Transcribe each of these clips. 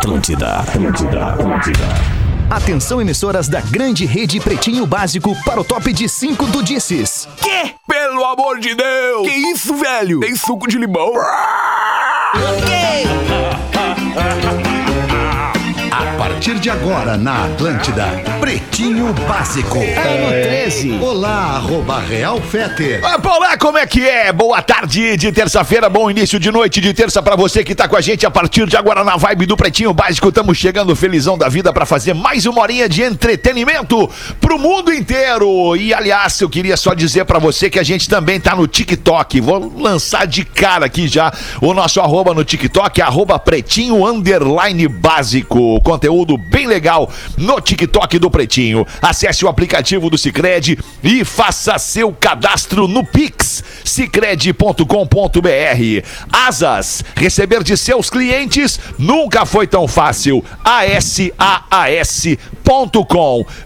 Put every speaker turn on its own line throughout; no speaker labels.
Atlântida, Atlântida, Atlântida. Atenção, emissoras da grande rede Pretinho Básico para o top de 5 do Disses.
Quê? Pelo amor de Deus! Que isso, velho? Tem suco de limão?
A partir de agora na Atlântida, Pretinho Básico.
É no 13.
Olá, arroba Real Feter.
Ah, Olá, como é que é? Boa tarde de terça-feira, bom início de noite de terça pra você que tá com a gente a partir de agora na vibe do Pretinho Básico. Estamos chegando felizão da vida pra fazer mais uma horinha de entretenimento pro mundo inteiro. E aliás, eu queria só dizer pra você que a gente também tá no TikTok. Vou lançar de cara aqui já o nosso arroba no TikTok, arroba pretinho underline básico. Conteúdo bem legal no TikTok do Pretinho. Acesse o aplicativo do Cicred e faça seu cadastro no Pix, cicred.com.br. Asas, receber de seus clientes nunca foi tão fácil. ASAAS.com.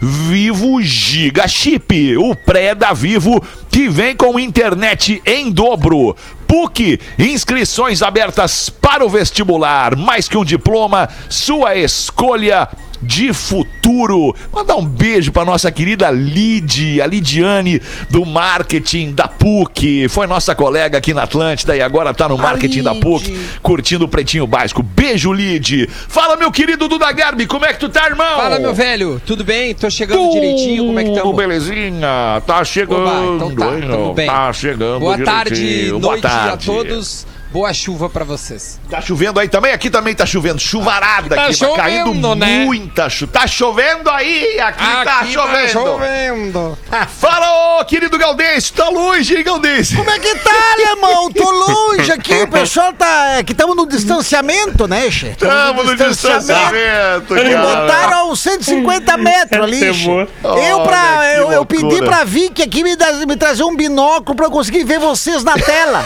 Vivo Giga Chip, o pré da Vivo que vem com internet em dobro. PUC, inscrições abertas para o vestibular. Mais que um diploma, sua escolha de futuro. Mandar um beijo para nossa querida Lid, a Lidiane do marketing da PUC. Foi nossa colega aqui na Atlântida e agora tá no marketing da PUC, curtindo o Pretinho Básico. Beijo, Lid. Fala, meu querido Duda Garbi, como é que tu tá, irmão?
Fala, meu velho, tudo bem? Tô chegando direitinho, como é que
Tudo
estamos?
belezinha, tá chegando.
Oba, então tá, tamo bem.
Tá chegando
Boa tarde,
direitinho.
noite
Boa tarde.
a todos. Boa chuva pra vocês.
Tá chovendo aí também? Aqui também tá chovendo. Chuvarada
Tá
aqui, tá caindo
chovendo, né?
muita chuva. Tá chovendo aí? Aqui, tá
Aqui
chovendo.
chovendo.
Fala, ô querido Galdês, tá longe, hein, Galdês?
Como é que tá, alemão? Tô longe aqui, o pessoal tá. É que estamos no distanciamento, né, che?
Tamo no distanciamento,
Me
cara.
botaram aos 150 metros ali, che. Eu, pra, eu, eu pedi pra Vicky aqui me, me trazer um binóculo pra eu conseguir ver vocês na tela.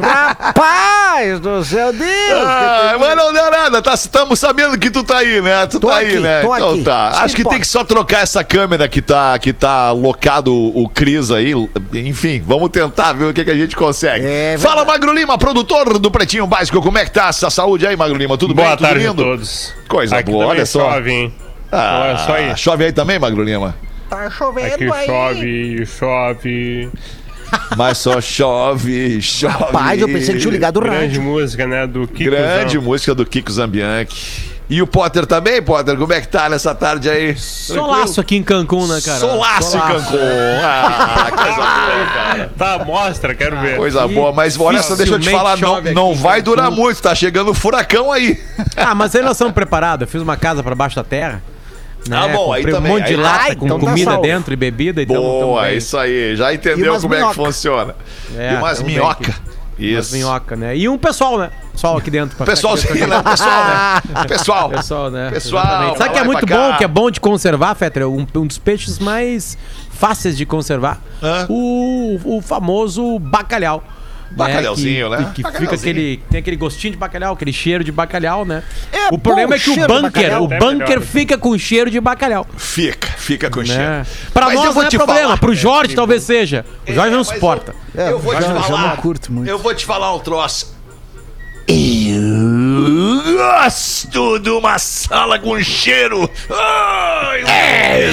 Rapaz do céu, Deus!
Ah, mas não deu nada, tá, estamos sabendo que tu tá aí, né? Tu
Tô
tá aí,
aqui,
né?
tô
então
aqui.
tá. Acho que
importa.
tem que só trocar essa câmera que tá, que tá locado o Cris aí. Enfim, vamos tentar ver o que, que a gente consegue.
É
Fala, Magro Lima, produtor do Pretinho Básico, como é que tá essa saúde aí, Magro Lima? Tudo
Boa
bem? Tudo
tarde
lindo?
a todos.
Coisa
Aqui
boa, olha só.
chove, hein?
Ah,
Olha só aí.
Chove aí também, Magro Lima?
Tá chovendo
Aqui
aí.
chove, chove.
Mas só chove, chove.
Rapaz, eu pensei que tinha ligado o
Grande
rádio.
música, né? Do Kiko
Grande
Zan.
música do Kiko Zambianchi. E o Potter também, Potter? Como é que tá nessa tarde aí?
Solaço aqui em Cancún, né, cara?
Solaço em Cancún. Ah, coisa boa, cara.
Tá, mostra, quero ver.
Coisa boa, mas olha só, deixa eu te falar, não, não vai durar muito, tá chegando furacão aí.
Ah, mas aí nós estamos preparados. Eu fiz uma casa pra baixo da terra. Né?
Ah, bom, aí
Comprei
também,
um monte de
aí-
lata
Ai,
com
então tá
comida
salvo.
dentro e bebida. Então,
Boa, isso aí, já entendeu como é que
minhoca.
funciona.
É,
e umas minhoca.
aqui. Umas
Isso.
minhoca, né? E um pessoal, né? Pessoal aqui dentro. pra-
Pessoal, sim, né? Pessoal, né? Pessoal.
Pessoal, né?
Pessoal,
Exatamente. Sabe que é muito bom, que é bom de conservar, Fetra? Um, um dos peixes mais fáceis de conservar. O, o famoso bacalhau.
Bacalhauzinho,
que,
né?
Que, que fica aquele. Tem aquele gostinho de bacalhau, aquele cheiro de bacalhau, né?
É
o problema
bom
é que o bunker, o
Até
bunker
melhor.
fica com cheiro de bacalhau.
Fica, fica com
Né?
cheiro.
Pra
Mas
nós não é problema,
falar-
pro Jorge talvez seja. O Jorge
É,
não suporta.
Eu, eu vou
já-
te
já
falar.
não curto muito.
Eu vou te falar um troço. Eu gosto de uma sala com cheiro. Ai,
É,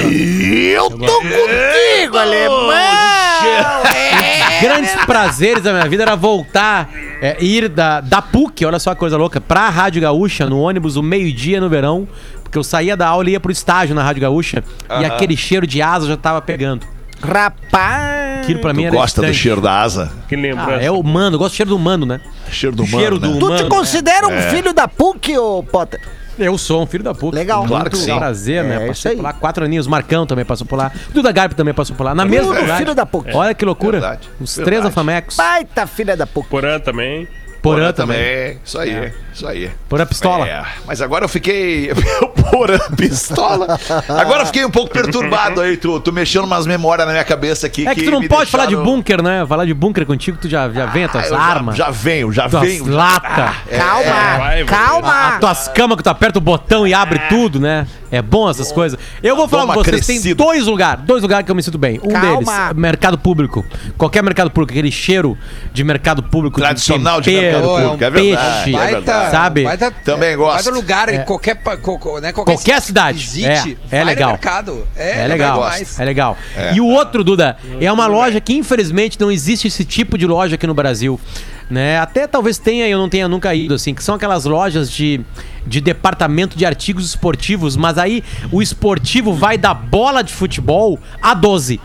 Eu tô contigo, alemão! É.
Grandes prazeres da minha vida era voltar, é, ir da, da PUC, olha só a coisa louca, pra Rádio Gaúcha, no ônibus, o meio-dia no verão, porque eu saía da aula e ia pro estágio na Rádio Gaúcha, e aquele cheiro de asa já tava pegando.
Rapaz!
Aquilo pra mim
Tu
era
gosta do cheiro da asa?
Que
Ah,
lembrança.
é o mano, eu gosto do cheiro do mano, né?
Cheiro do
O cheiro
mano, né?
do-
Tu te
Mano,
considera um
é.
filho da PUC, ô Potter?
Eu sou um filho da PUC.
Legal.
Claro que sim.
prazer, né?
É isso
Passei
aí.
por lá quatro aninhos. Marcão também passou por lá. Duda Garbi também passou por lá. Na mesma cidade.
filho da PUC.
Olha que loucura.
Verdade,
Os
verdade.
três afamecos.
Baita filha da PUC.
Porã também.
Porã também.
também. Isso aí, isso aí.
Porã pistola.
É, mas agora eu fiquei. Porã pistola. Agora eu fiquei um pouco perturbado aí. Tu, tu mexendo umas memórias na minha cabeça aqui.
É que tu não pode falar de
deixaram-
bunker, né? Falar de bunker contigo, tu já, já vem as
Ah,
tuas
já-
armas.
Já, venho, já
tuas
venho.
latas.
Calma,
vai, vai.
calma.
As tuas camas que tu aperta o botão e abre tudo, né? É bom essas coisas. Eu vou falar
Dá
pra
uma
vocês, tem
crescida.
dois lugares, dois lugares que eu me sinto bem. Um
Calma.
deles, mercado público. Qualquer mercado público, aquele cheiro de mercado público.
Tradicional de
tempero, cheiro,
Pô, é
com
um
peixe,
verdade, é verdade.
Sabe?
Baita,
Também gosto.
Baita lugar, em qualquer, pa- co- co- né, qualquer,
Qualquer cidade.
Visite,
É, é legal.
Mercado. É,
É legal, é legal. E o outro, Duda, é uma loja que infelizmente não existe esse tipo de loja aqui no Brasil. Né? Até talvez tenha, eu não tenha nunca ido, assim, que são aquelas lojas de, de departamento de artigos esportivos, mas aí o esportivo vai da bola de futebol a 12.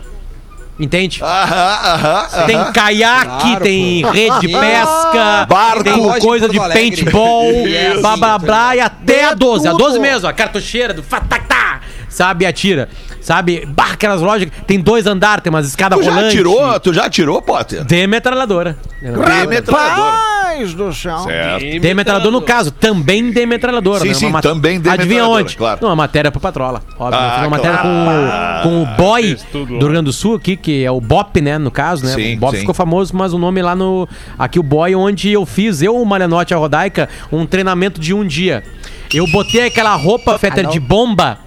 Entende?
Aham, aham.
Tem caiaque,
Claro,
tem rede de pesca,
Barco.
tem coisa de
Porto Alegre.
paintball,
Isso.
blá blá blá, e até a
É
12. A
tudo.
12 mesmo, a cartucheira do fatacá, sabe? Atira, sabe? Bah, aquelas lojas, que tem dois andares, tem umas escadas
Tu já
rolantes.
tirou, tu já tirou, Potter?
Tem metralhadora.
Tem metralhadora.
Do céu.
Certo.
Tem metralhadora no caso, também tem metralhadora.
Sim,
né?
sim, também tem
Adivinha onde?
claro.
Não, uma matéria pro Patrola. Óbvio.
Ah,
eu fiz uma matéria
claro.
com, o- com o boy do Rio Grande do Sul aqui, que é o Bop, né, no caso, né?
Sim,
o Bop
sim.
ficou famoso, mas o nome lá no... Aqui o boy, onde eu fiz, eu, o Malenote e a Rodaica, um treinamento de um dia. Eu botei aquela roupa, Fetter, de bomba.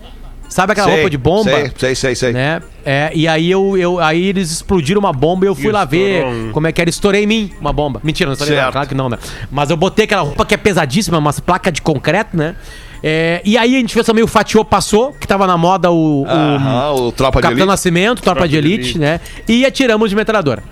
Sabe aquela
Sei,
roupa de bomba?
Sei, sei, sei. sei.
né? É, e aí eu, eu aí eles explodiram uma bomba e eu fui
E
lá ver
estourou um-
como é que era. Estourei em mim uma bomba. Mentira, não estourei não, claro que não, né? Mas eu botei aquela roupa que é pesadíssima, umas placas de concreto, né? É, e aí a gente fez também o Fatiô Passou, que tava na moda o, o
Aham, o Tropa de
Capitão
Elite.
Nascimento, Tropa, de,
de
elite,
Elite.
né? E atiramos de metralhadora.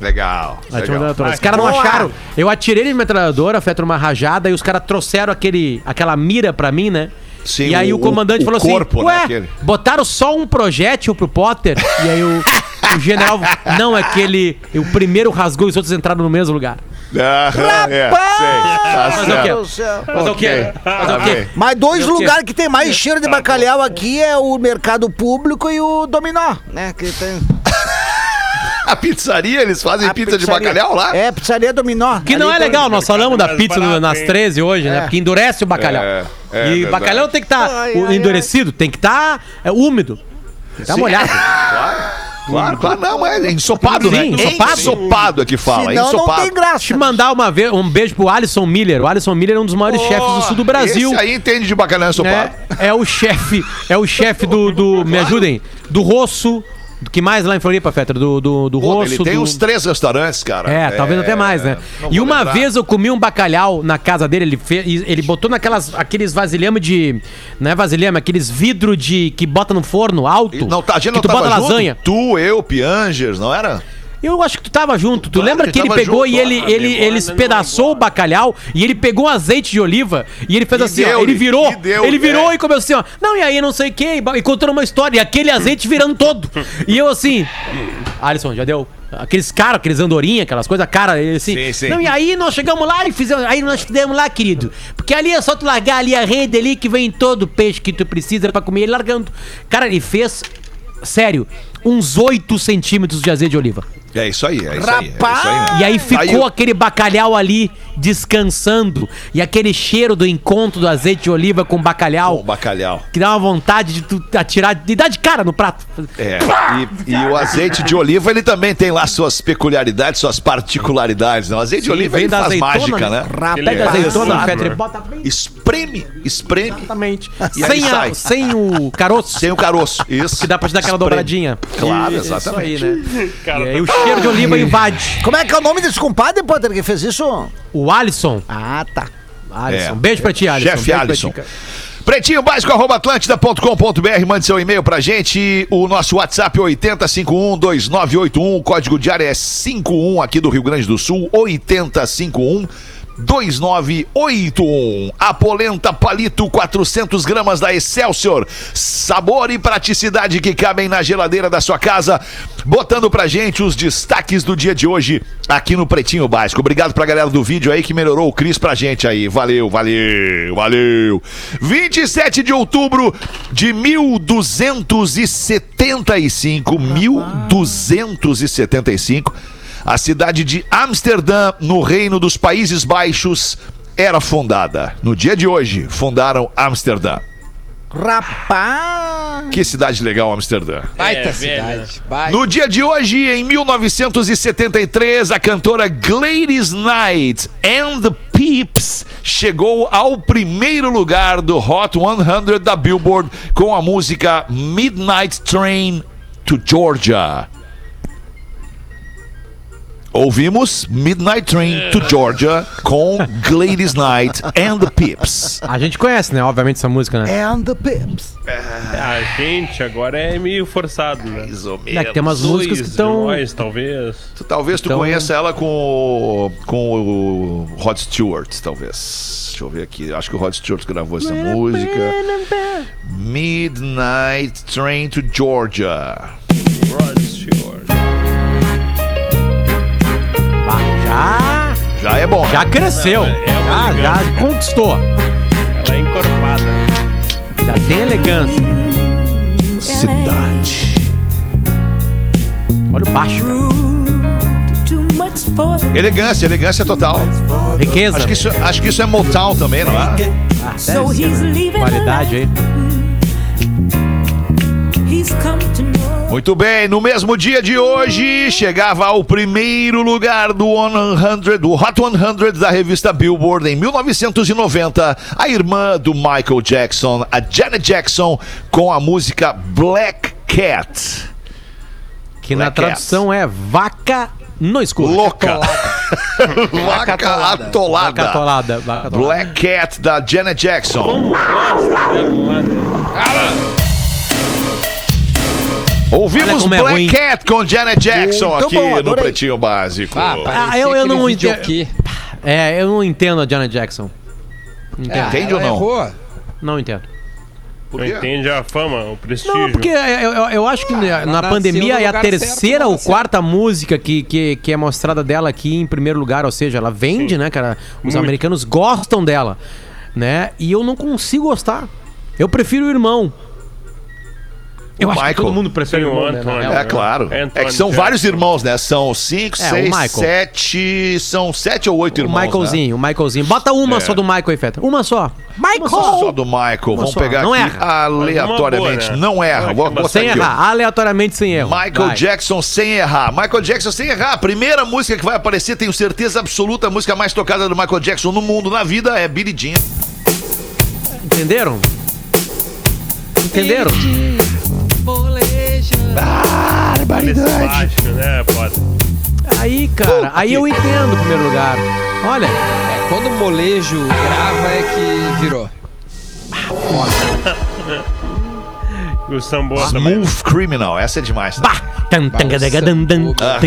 Legal.
Atiramos de
legal.
metralhadora. Os caras não acharam. Eu atirei de metralhadora, feto uma rajada, e os caras trouxeram aquele, aquela mira pra mim, né?
Sim,
e aí o,
o-
comandante
o
falou
corpo,
assim:
né,
Ué,
aquele."
botaram só um projétil pro Potter? E aí o, o general. Não, é que ele. O primeiro rasgou e os outros entraram no mesmo lugar.
Aham, é, sei. Tá
Mas o quê?
certo.
do céu.
Mas o quê? Mas
Tá.
Mas dois lugares que tem mais cheiro de bacalhau aqui é o mercado público e o dominó, né? Que tem
A pizzaria, eles fazem
a
pizza de
pizzaria.
bacalhau lá?
É, pizzaria dominó.
Que não é legal, nós falamos da pizza
barato,
nas
hein?
13 hoje, né?
É.
Porque endurece o bacalhau.
É, é
e
verdade.
bacalhau tem que estar
ai,
endurecido, tem que estar úmido. Tem que estar
Sim.
molhado.
Claro, claro, não, é ensopado,
Sim,
né?
ensopado.
Ensopado é que fala,
Senão não
ensopado.
tem graça.
Deixa eu mandar uma vez, um beijo pro Alisson Miller. O Alisson Miller é um dos maiores chefes do sul do Brasil.
Esse aí entende de bacalhau ensopado.
né? É o chefe, é o chefe do, do me ajudem, do Rosso, do que mais lá em Floripa, Fetra, do, do, do
Pô,
Rosso.
ele tem
do...
uns três restaurantes, cara.
É, talvez até mais, né? E uma
lembrar.
vez eu comi um bacalhau na casa dele, ele fez, ele botou naquelas aqueles vasilhame de, não é vasilhame, aqueles vidro de que bota no forno alto.
Não, tá, a gente
que
não
tu
tava
bota
junto?
lasanha.
Tu, eu, Piangers, não era?
Eu acho que tu tava junto. Tu
Claro,
lembra que ele pegou
junto,
e ele, ele, ele espedaçou o bacalhau e ele pegou azeite de oliva e ele fez
E
assim, ó,
deu-lhe,
ele virou,
e deu,
ele virou
é.
e começou assim, ó, não, e aí não sei o que, e contando uma história, e aquele azeite virando todo. E eu assim, Alisson, já deu? Aqueles caras, aqueles andorinha, aquelas coisas, cara, ele assim.
Sim, sim.
Não, e aí nós chegamos lá e fizemos, aí nós fizemos lá, querido. Porque ali é só tu largar ali a rede ali que vem todo o peixe que tu precisa pra comer, ele largando. Cara, ele fez, sério, uns 8 centímetros de azeite de oliva.
É isso aí, é isso aí. É isso aí.
E aí ficou
Aí eu-
aquele bacalhau ali descansando. E aquele cheiro do encontro do azeite de oliva com bacalhau.
O bacalhau.
Que dá uma vontade de tu atirar, de dar de cara no prato.
É, e, e o azeite de oliva, ele também tem lá suas peculiaridades, suas particularidades. Né? O azeite de oliva, ele faz mágica, né?
Pega a azeitona,
Exato.
Fetter, e bota bem
Espreme, espreme.
exatamente.
E aí
Sem, a-
sai.
sem o caroço.
Sem o caroço. Isso.
Que dá pra te dar aquela
Espreme.
dobradinha.
Claro,
Isso
exatamente.
aí, né?
Cara,
E aí o cheiro de oliva invade.
Como é que é o nome desse compadre, Potter, que fez isso?
O Alisson.
Ah, tá.
Alisson.
É.
Beijo pra ti, Alisson.
Chefe
Beijo
Alisson. Pretinho básico, arroba atlântida.com.br, mande seu e-mail pra gente. O nosso WhatsApp é 8051-2981, o código diário é 51 aqui do Rio Grande do Sul, 8051 2981. A polenta palito 400 gramas da Excelsior. Sabor e praticidade que cabem na geladeira da sua casa. Botando pra gente os destaques do dia de hoje aqui no Pretinho Básico. Obrigado pra galera do vídeo aí que melhorou o Cris pra gente aí. Valeu, valeu, valeu. 27 de outubro de 1275. 1275. A cidade de Amsterdã, no Reino dos Países Baixos, era fundada. No dia de hoje, fundaram Amsterdã.
Rapaz!
Que cidade legal, Amsterdã.
Baita
É,
cidade. Baita.
No dia de hoje, em 1973, a cantora Gladys Knight and the Peeps chegou ao primeiro lugar do Hot 100 da Billboard com a música Midnight Train to Georgia. Ouvimos Midnight Train to Georgia com Gladys Knight and the Pips.
A gente conhece, né? Obviamente, essa música, né?
And the Pips.
A gente agora é meio forçado, né?
Mais ou
É, que tem umas músicas que estão.
talvez.
Tu- Talvez tu
Então-
conheça ela com, o- com o Rod Stewart, talvez. Deixa eu ver aqui. Acho que o Rod Stewart gravou essa música. Midnight Train to Georgia.
Rod Stewart.
Já,
Já é bom.
já cresceu.
Não, é
já, já conquistou.
Ela é encorpada.
Já tem elegância.
Cidade.
Olha o baixo, cara.
Elegância, elegância total.
Riqueza.
Acho que isso, acho que isso é Motown também, não é?
Ah, deve ser, né? Qualidade aí.
Muito bem, no mesmo dia de hoje, chegava ao primeiro lugar do 100, do Hot 100 da revista Billboard em 1990, a irmã do Michael Jackson, a Janet Jackson, com a música Black Cat.
Que na
Black
tradução é vaca no escuro.
Louca. Vaca
atolada.
atolada.
Vaca atolada. Vaca atolada.
Black Cat da Janet Jackson.
Como gosta?
Ouvimos
é
Black
ruim.
Cat com Janet Jackson
Muito
aqui
bom,
no. Pretinho Básico.
Ah, parecia
eu- eu não entendo.
aqui.
É, eu não entendo a Janet Jackson. Não entendo.
É,
Entende
ela
ou não?
Errou.
Não entendo.
Entende a fama, o prestígio.
Não, porque eu, eu- eu acho que na,
ela
na
nasceu
pandemia é a terceira
certo,
ou
na
quarta música que, que, que é mostrada dela aqui em primeiro lugar. Ou seja, ela vende,
Sim.
né, cara? Os
Muito.
americanos gostam dela, né? E eu não consigo gostar. Eu prefiro o irmão. Eu
O
acho que
Michael.
todo mundo prefere
Tem
o
o
irmão, né, real.
É claro.
É
É
Antônio
que são
Jackson.
vários irmãos, né? São cinco,
É,
seis, sete. São sete ou oito
O
irmãos.
Michaelzinho, o Michaelzinho. Bota uma
É.
só do Michael aí, Feta. Uma só.
Né?
Michael!
Só do Michael. Vamos
só.
pegar
Não
aqui
erra.
aleatoriamente.
Uma boa, né?
Não erra. Vou
que
botar
Sem
aqui, ó.
errar, aleatoriamente sem erro.
Michael
Vai.
Jackson sem errar. Michael Jackson sem errar. A primeira música que vai aparecer, tenho certeza absoluta, a música mais tocada do Michael Jackson no mundo, na vida, é Billie Jean.
Entenderam? Entenderam?
Esse baixo, né? Pode.
Aí, cara, aí eu entendo em primeiro lugar. Olha,
É, quando o molejo grava é que virou.
E o Samboa também.
Smooth Criminal. Essa é demais. Tá?
Tan, tan, dan, dan, dan, dan.
Ó,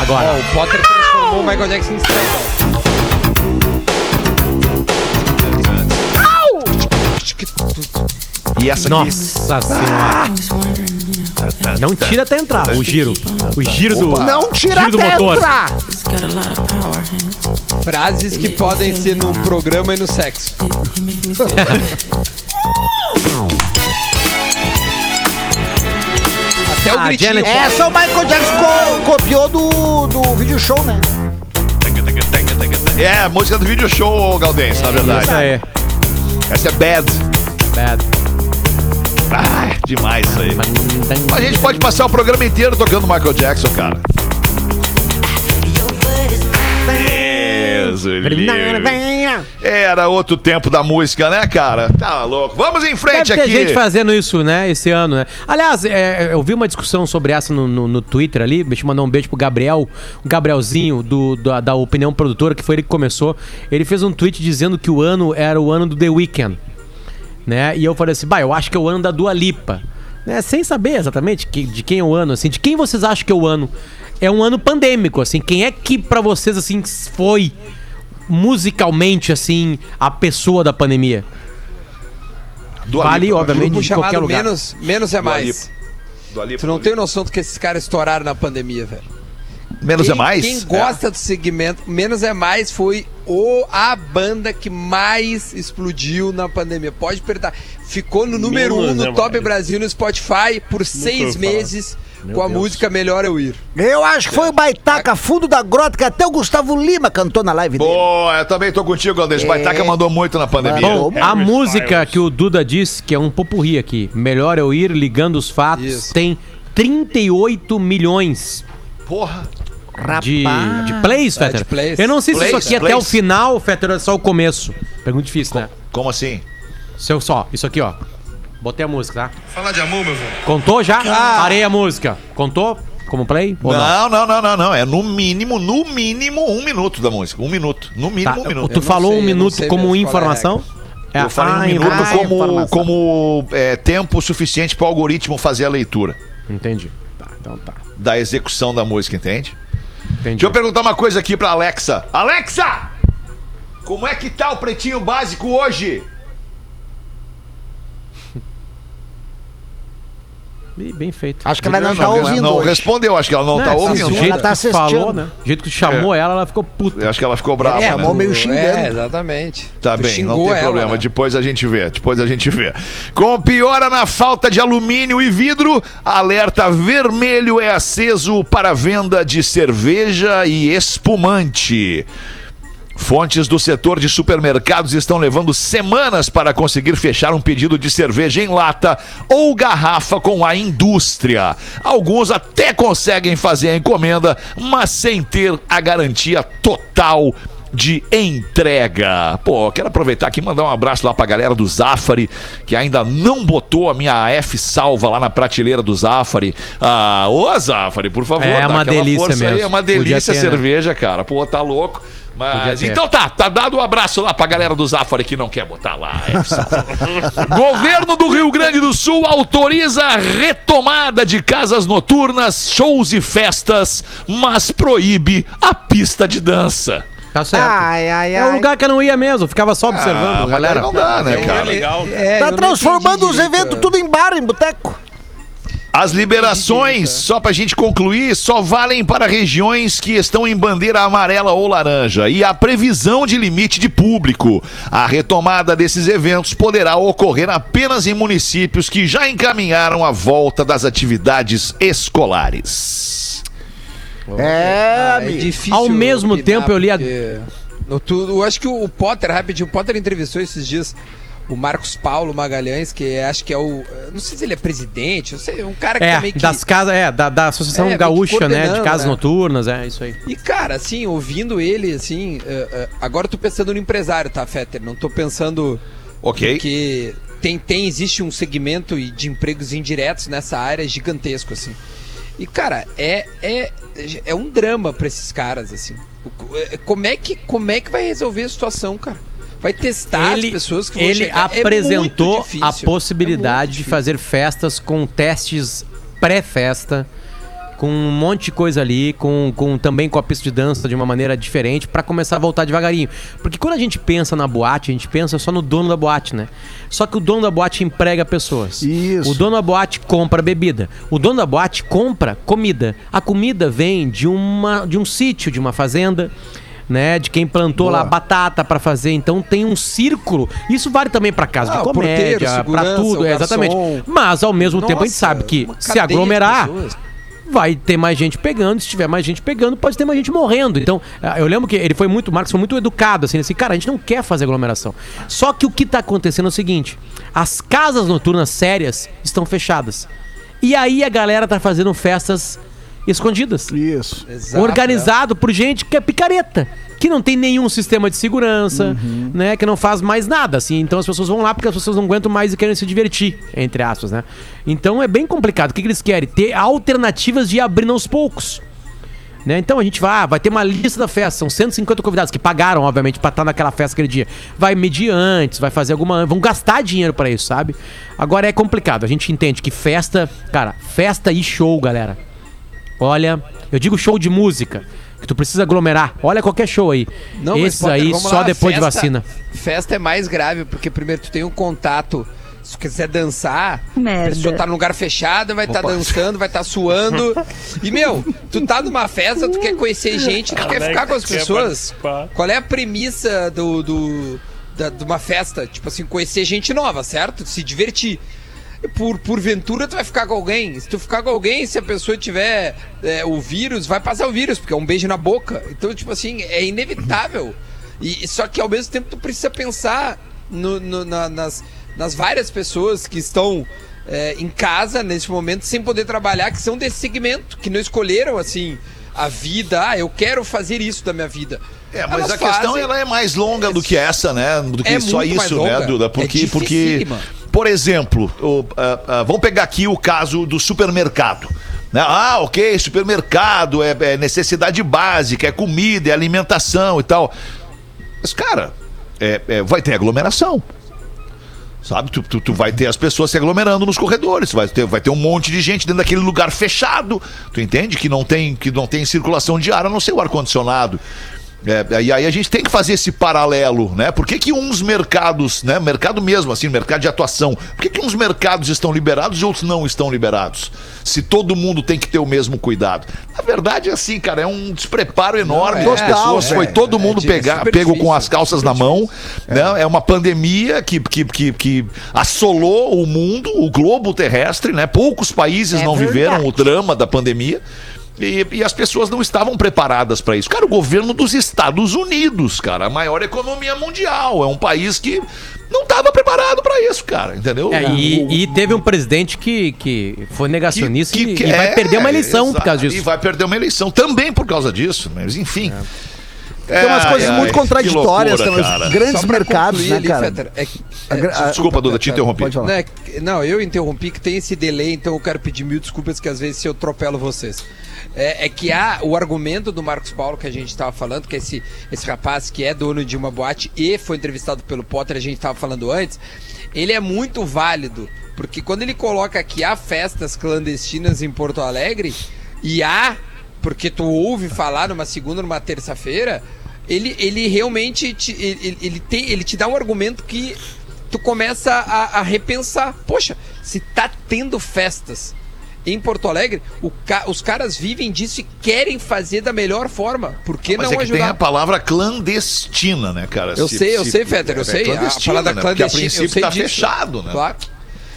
Agora,
o Potter transformou o Michael Jackson em estrela.
E essa aqui.
nossa senhora. Não tira até entrar o giro. O giro do.
Não tira
giro do
até
motor.
entrar.
Frases que podem ser no programa e no sexo. Até o
Ah,
gritinho.
Janet-
Essa o Michael Jackson co- copiou do, do vídeo show, né?
É, a música do video show, Galdense, na verdade.
Isso aí.
Essa é Bad.
Bad.
Demais isso aí. A gente pode passar o programa inteiro tocando Michael Jackson, cara. Deus. Era outro tempo da música, né, cara? Tá louco. Vamos em frente
Deve
aqui.
gente fazendo isso, né, esse ano, né? Aliás, é, eu vi uma discussão sobre essa no, no- no Twitter ali. Deixa eu mandar um beijo pro Gabriel, o Gabrielzinho, do, da, da Opinião Produtora, que foi ele que começou. Ele fez um tweet dizendo que o ano era o ano do The Weeknd, né? E eu falei assim, bah, eu acho que é o ano da Dua Lipa. Né? Sem saber exatamente que- de quem é o ano, assim. De quem vocês acham que é o ano? É um ano pandêmico, assim. Quem é que pra vocês, assim, foi musicalmente, assim, a pessoa da pandemia?
Dua
Vale,
Lipa.
obviamente,
Grupo
de qualquer lugar.
menos, menos é
Dua
mais.
Dua Lipa,
Tu não
Dua
tem
Lipa.
noção do que esses caras estouraram na pandemia, velho.
Menos
quem,
é mais?
Quem gosta do segmento, menos é mais, foi o, a banda que mais explodiu na pandemia. Pode perguntar. Ficou no número
Menos
um no
é
Top. Brasil no Spotify por seis meses com a música Melhor Eu Ir.
Eu acho que foi o Baitaca Fundo da Grota, que até o Gustavo Lima cantou na live dele.
Boa, eu também tô contigo, Galdense.
É.
Baitaca mandou muito na pandemia.
Bom, a
Harry
música
Styles.
que o Duda disse, que é um popurri aqui, Melhor Eu Ir Ligando os Fatos,
Isso.
tem 38 milhões
Porra.
De, de plays,
É,
Fetter.
de plays.
Eu não sei se isso aqui até
plays.
o final, Fetter, é só o começo. Pergunta difícil, né?
Como assim?
Seu só, isso aqui, ó. Botei a música, tá?
Falar de amor, meu velho.
Contou já? Parei a música. Contou? Como play? Ou
Não,
não?
não, não, não, não. É no mínimo, no mínimo, um minuto da música. Um minuto. No
Tá,
mínimo, um minuto.
tu falou
sei,
um
eu não
minuto
sei
como
mesmo qual é a
informação? É,
Eu falei um
ah,
minuto
ah,
como,
informação.
como é, tempo suficiente para o algoritmo fazer a leitura
Entendi. Tá, então tá.
da execução da música, entende?
Entendi.
Deixa eu perguntar uma coisa aqui pra Alexa. Alexa! Como é que tá o pretinho básico hoje?
Bem feito.
Acho que ela não tá ouvindo
Não
hoje.
respondeu, acho que ela não, tá
assim,
ouvindo.
Do
Ela
jeito
tá
que tu falou,
assistindo.
né? Do jeito que chamou ela, ela ficou puta.
Eu acho que ela ficou brava,
É,
né?
chamou meio xingando.
É, exatamente.
Tá
Tu
bem, não tem
ela,
problema.
né?
Depois a gente vê, depois a gente vê. Com piora na falta de alumínio e vidro, alerta vermelho é aceso para venda de cerveja e espumante. Fontes do setor de supermercados estão levando semanas para conseguir fechar um pedido de cerveja em lata ou garrafa com a indústria. Alguns até conseguem fazer a encomenda, mas sem ter a garantia total de entrega. Pô, quero aproveitar aqui e mandar um abraço lá pra galera do Zafari, que ainda não botou a minha F salva lá na prateleira do Zafari. Ah, ô Zafari, por favor,
É
dá
uma delícia
força aí,
mesmo.
É uma delícia a
né?
cerveja, cara. Pô, tá louco. Mas então tá, tá dado um abraço lá pra galera do Zafari que não quer botar lá. salva. Governo do Rio Grande do Sul autoriza a retomada de casas noturnas, shows e festas, mas proíbe a pista de dança.
Tá certo.
Ai, ai,
É um
ai.
lugar que eu não ia mesmo, ficava só observando,
Ah,
galera.
não dá, né,
É
cara?
legal.
É, eu
Tá transformando os eventos
é.
tudo em bar, em boteco.
As liberações, só pra gente concluir, só valem para regiões que estão em bandeira amarela ou laranja e a previsão de limite de público. A retomada desses eventos poderá ocorrer apenas em municípios que já encaminharam a volta das atividades escolares.
É,
Ah, é difícil
Ao mesmo
opinar,
tempo, eu li a-
No tudo, eu acho que o Potter, rapidinho, o Potter entrevistou esses dias o Marcos Paulo Magalhães, que acho que é o. Não sei se ele é presidente, não sei, um cara que
É,
também que.
das casas, é, da, da Associação
É,
Gaúcha, né? De casas
né?
noturnas, é isso aí.
E, cara, assim, ouvindo ele, assim. eh, eh, agora eu tô pensando no empresário, tá, Fetter? Não tô pensando.
Ok?
Que tem, tem, existe um segmento e- de empregos indiretos nessa área gigantesco, assim. E, cara, é, é, é um drama pra esses caras, assim. O- é- Como é, que, como é que vai resolver a situação, cara? Vai testar
ele
as pessoas que vão
ele
chegar? É
apresentou
difícil,
a
é muito
possibilidade de
difícil.
fazer festas com testes pré-festa, com um monte de coisa ali, com, com também com a pista de dança de uma maneira diferente pra começar a voltar devagarinho. Porque quando a gente pensa na boate, a gente pensa só no dono da boate, né? Só que o dono da boate emprega pessoas.
Isso.
O dono da boate compra bebida. O dono da boate compra comida. A comida vem de uma de um sítio, de uma fazenda. Né, de quem plantou lá batata pra fazer, então tem um círculo. Isso vale também pra casa
Ah,
de comédia, pra
segurança,
tudo, é, exatamente. Mas ao mesmo tempo a gente
Nossa,
sabe que se aglomerar. Vai ter mais gente pegando. Se tiver mais gente pegando, pode ter mais gente morrendo. Então, ah, eu lembro que ele foi muito, Marcos foi muito educado, assim, assim, cara, a gente não quer fazer aglomeração. Só que o que tá acontecendo é o seguinte: as casas noturnas sérias estão fechadas. E aí a galera tá fazendo festas escondidas.
Isso.
Exato,
organizado por gente que é picareta, que não tem nenhum sistema de segurança, né, que não faz mais nada, assim. Então as pessoas vão lá porque as pessoas não aguentam mais e querem se divertir, entre aspas, né? Então é bem complicado. O que, que eles querem? Ter alternativas de abrir aos poucos. Né? Então a gente vai, ah, vai ter uma lista da festa, são 150 convidados que pagaram, obviamente, pra estar naquela festa aquele dia. Vai medir antes, vai fazer alguma. Vão gastar dinheiro pra isso, sabe? Agora é complicado. A gente entende que festa, cara, festa e show, galera. Olha, eu digo show de música, que tu precisa aglomerar. Olha qualquer show aí.
Não,
Esses
Potter,
aí só
lá,
depois de
festa-
vacina.
Festa é mais grave, porque primeiro tu tem um contato. Se tu quiser dançar, a
Merda.
pessoa tá num lugar fechado, vai estar dançando, vai estar suando. E, meu, tu tá numa festa, tu quer conhecer gente, tu quer
Como é
ficar com as
quer
pessoas. Qual é a premissa do, do, da- de uma festa? Tipo assim, conhecer gente nova, certo? Se divertir. Por, porventura tu vai ficar com alguém. Se tu ficar com alguém, se a pessoa tiver é, o vírus, vai passar o vírus, porque é um beijo na boca. Então, tipo assim, é inevitável. E, só que ao mesmo tempo tu precisa pensar no- no- na- nas, nas várias pessoas que estão é, em casa nesse momento sem poder trabalhar, que são desse segmento, que não escolheram assim a vida. Ah, eu quero fazer isso da minha vida.
É, mas
Elas
a questão
fazem.
ela é mais longa do que essa, né? Do que
É
só isso, né. Duda?
É
Porque, porque,
dificílima.
por exemplo, o, ah, ah, vamos pegar aqui o caso do supermercado. né? Ah, ok, supermercado é, é necessidade básica, é comida, é alimentação e tal. Mas, cara, é- é, vai ter aglomeração. Sabe, tu, tu, tu vai ter as pessoas se aglomerando nos corredores, vai ter, vai ter um monte de gente dentro daquele lugar fechado. Tu entende? Que não tem, que não tem circulação de ar, a não ser o ar-condicionado. É, e aí a gente tem que fazer esse paralelo, né? Por que, que uns mercados, né? Mercado mesmo, assim, mercado de atuação, por que, que uns mercados estão liberados e outros não estão liberados? Se todo mundo tem que ter o mesmo cuidado. Na verdade, é assim, cara, é um despreparo enorme
Não,
das
é,
pessoas.
é,
Foi todo
é
mundo
de-
pegar, pego com as calças na mão, né? É uma pandemia que, que, que, que assolou o mundo, o globo terrestre, né? Poucos países
É
não viveram
verdade.
o drama da pandemia. E, e as pessoas não estavam preparadas para isso. Cara, o governo dos Estados Unidos, cara, a maior economia mundial, é um país que não estava preparado para isso, cara, entendeu?
É, e, e teve um presidente que, que foi negacionista
Que- que-
e, e vai
é,
perder uma eleição por causa
E
disso.
vai perder uma eleição também por causa disso, mas enfim.
Tem umas coisas
ai,
muito
que
contraditórias,
loucura,
tem grandes mercados, né,
ali,
cara?
Fetter, é
a-
Desculpa, Duda, te interrompi.
Pode falar.
Não, é não, eu interrompi que tem esse delay, então eu quero pedir mil desculpas que às vezes eu atropelo vocês. É, é que há o argumento do Marcos Paulo que a gente estava falando, que esse, esse rapaz que é dono de uma boate e foi entrevistado pelo Potter, a gente estava falando antes, ele é muito válido, porque quando ele coloca que há festas clandestinas em Porto Alegre, e há, porque tu ouve falar numa segunda, numa terça-feira, ele, ele realmente te, ele, ele, tem, ele te dá um argumento que tu começa a, a repensar. Poxa, se tá tendo festas em Porto Alegre, ca- os caras vivem disso e querem fazer da melhor forma. Por que
Mas
não
é que tem
ajudar?
a palavra clandestina, né, cara?
Eu
Se-
sei, eu
se-
sei, Fetter, eu
é
sei. A
clandestina,
palavra
né? Porque a
clandestina, eu
princípio tá
disso.
fechado, né?
Claro.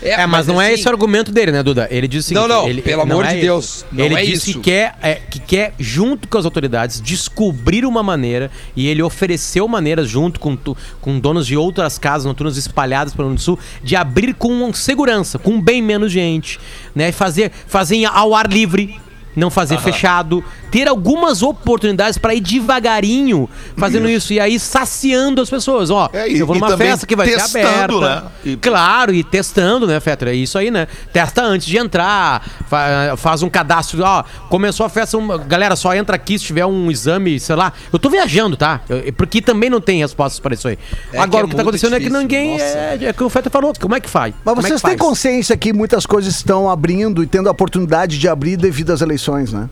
É, mas não é
assim,
esse o argumento dele, né, Duda? Ele disse o
Não,
seguinte,
não,
ele,
pelo
não
amor
é
de
isso.
Deus, não
ele
é
disse
isso.
que quer, é, que quer, junto com as autoridades, descobrir uma maneira, e ele ofereceu maneiras, junto com, com donos de outras casas noturnas espalhadas pelo Rio Sul, de abrir com segurança, com bem menos gente, né? Fazer, fazer ao ar livre. Não fazer fechado, ter algumas oportunidades para ir devagarinho fazendo isso. e aí saciando as pessoas. Ó,
É, e-
eu vou numa festa que vai ser
testando,
aberta.
né? E-
Claro, e testando, né, Fetra? É isso aí, né? Testa antes de entrar, fa- faz um cadastro. Ó, começou a festa, uma- galera, só entra aqui se tiver um exame, sei lá. Eu tô viajando, tá? Eu- porque também não tem respostas para isso aí.
É
Agora,
é
o que tá acontecendo é que
difícil,
ninguém.
nossa.
É, é que o Fetra falou, como é que faz?
Mas
é
vocês têm consciência que muitas coisas estão abrindo e tendo a oportunidade de abrir devido às eleições, né?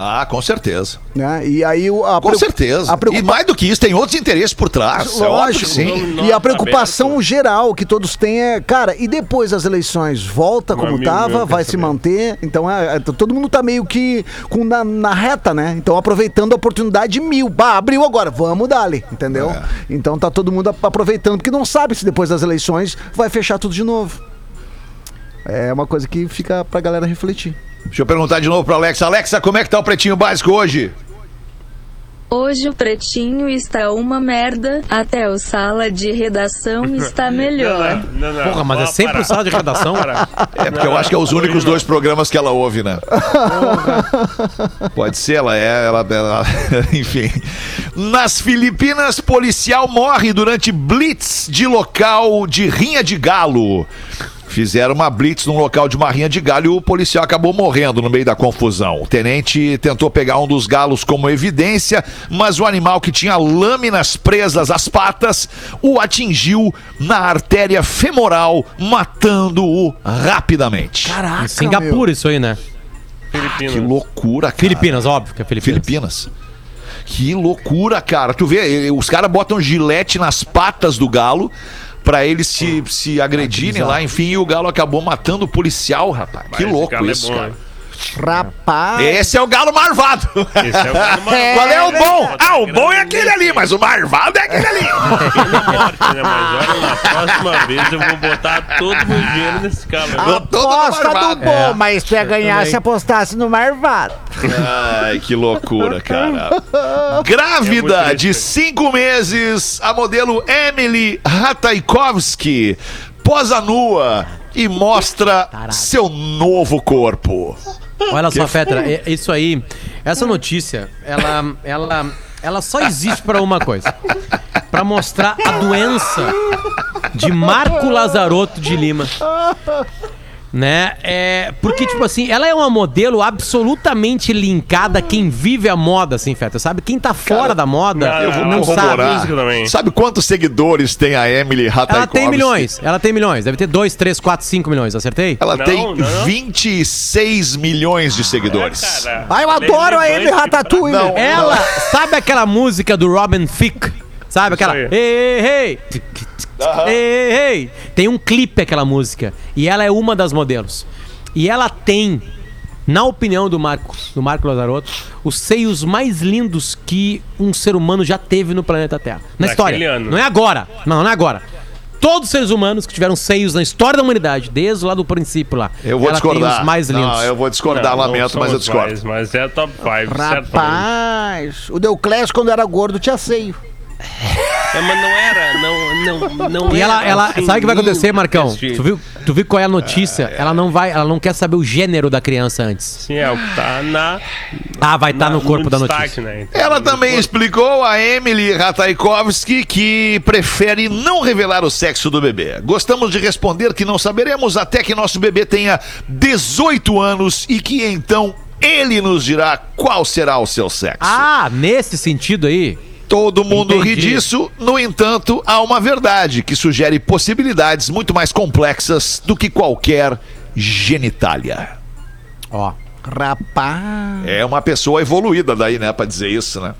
Ah, com certeza.
né? E aí o- a
Com
preocupa-
certeza.
A preocupa-
E mais do que isso, tem outros interesses por trás. É óbvio que
Lógico.
sim.
Não,
E a
tá
preocupação
aberto.
geral que todos têm é, cara, e depois das eleições? Volta como tava,
meu quer
vai se manter? Então, é, é, todo mundo tá meio que com na, na reta, né? Então, aproveitando a oportunidade mil. Bah, abriu agora, vamos dali, entendeu?
É.
Então, tá todo mundo ap- aproveitando, porque não sabe se depois das eleições vai fechar tudo de novo. É uma coisa que fica pra galera refletir.
Deixa eu perguntar de novo pro Alexa. Alexa, como é que tá o pretinho básico hoje?
Hoje o pretinho está uma merda, até o sala de redação está melhor.
Não, não,
Porra, mas é sempre
parar.
o sala de redação.
É, porque eu acho que é os únicos dois programas que ela ouve, né? Pode ser, ela é, ela, ela- enfim. Nas Filipinas, policial morre durante blitz de local de rinha de galo. Fizeram uma blitz num local de uma rinha de galo e o policial acabou morrendo no meio da confusão. O tenente tentou pegar um dos galos como evidência, mas o animal que tinha lâminas presas às patas o atingiu na artéria femoral, matando-o rapidamente.
Caraca,
Em Singapura, isso aí, né?
Filipinas.
Que loucura, cara.
Filipinas, óbvio que é Filipinas.
Filipinas. Que loucura, cara. Tu vê, eh, os caras botam gilete nas patas do galo pra eles se, se agredirem lá, enfim, e o galo acabou matando o policial, rapaz. Que
Esse
louco
é
isso, cara.
Rapaz.
Esse é o galo marvado.
Esse é o galo marvado.
Qual é o bom? Ah, o bom é aquele ali, mas o marvado é aquele ali.
Morte, né? Mas olha, na próxima vez eu vou botar todo o meu dinheiro nesse cara.
Todo marvado.
bom,
mas tu ia ganhar
também.
apostasse no Marvado.
Ai, que loucura, cara.
É
Grávida
muito
de cinco meses, a modelo Emily Ratajkowski posa nua e mostra seu novo corpo.
Olha só, Fetra, é- isso aí, essa notícia, ela, ela, ela só existe pra uma coisa. Pra mostrar a doença de Marco Lazarotto de Lima. Né? É, porque, tipo assim, ela é uma modelo absolutamente linkada a quem vive a moda, assim, Feta. Sabe? Quem tá fora da moda
não, eu vou
não sabe.
Sabe quantos seguidores tem a Emily Ratajkowski?
Ela tem milhões, ela tem milhões. Deve ter 2, 3, 4, 5 milhões, acertei?
Ela
Não,
tem
não, não.
26 milhões de seguidores.
Cara,
Ah, eu adoro a
relevante
Ratatouille.
Não.
Ela, sabe aquela música do Robin Thicke? Sabe aquela?
aí.
Ei, ei, ei. Ei, ei, ei. Tem um clipe aquela música. E ela é uma das modelos. E ela tem, na opinião do Marco, do Marco Lazarotto, os seios mais lindos que um ser humano já teve no planeta Terra. Na
Naquele
história.
ano.
Não é agora. Não, não é agora. Todos os seres humanos que tiveram seios na história da humanidade, desde lá do princípio lá.
Eu vou
ela
discordar.
Tem os mais lindos.
Não, eu vou discordar,
Não, não
lamento,
são
mas eu discordo.
mais, mas é top 5, certamente.
Rapaz, o Deuclés, quando era gordo, tinha seio.
É, mas não era, não, não, não
E ela,
era
ela
assim,
sabe o que vai acontecer, Marcão? Tu viu, tu viu qual é a notícia? Ela não vai, ela não quer saber o gênero da criança antes.
Sim, é o que tá na,
Ah, vai estar
na-
no corpo da
destaque,
notícia.
Né? Então,
Ela
no
também
corpo.
explicou a Emily Ratajkowski que prefere não revelar o sexo do bebê. Gostamos de responder que não saberemos até que nosso bebê tenha 18 anos e que então ele nos dirá qual será o seu sexo.
Ah, nesse sentido aí.
Todo mundo ri
Entendi.
disso, no entanto, há uma verdade que sugere possibilidades muito mais complexas do que qualquer genitália.
Ó.
Rapaz.
É uma pessoa evoluída daí, né, pra dizer isso, né?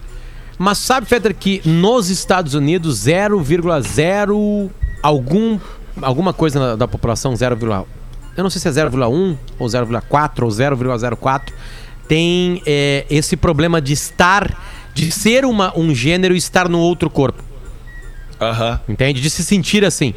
Mas sabe, Fetter, que nos Estados Unidos 0,0 algum alguma coisa na- da população 0, eu não sei se é 0,1 ou 0,4 ou 0,04 tem é, esse problema de estar de ser uma, um gênero e estar no outro corpo.
Aham.
Entende? De se sentir assim.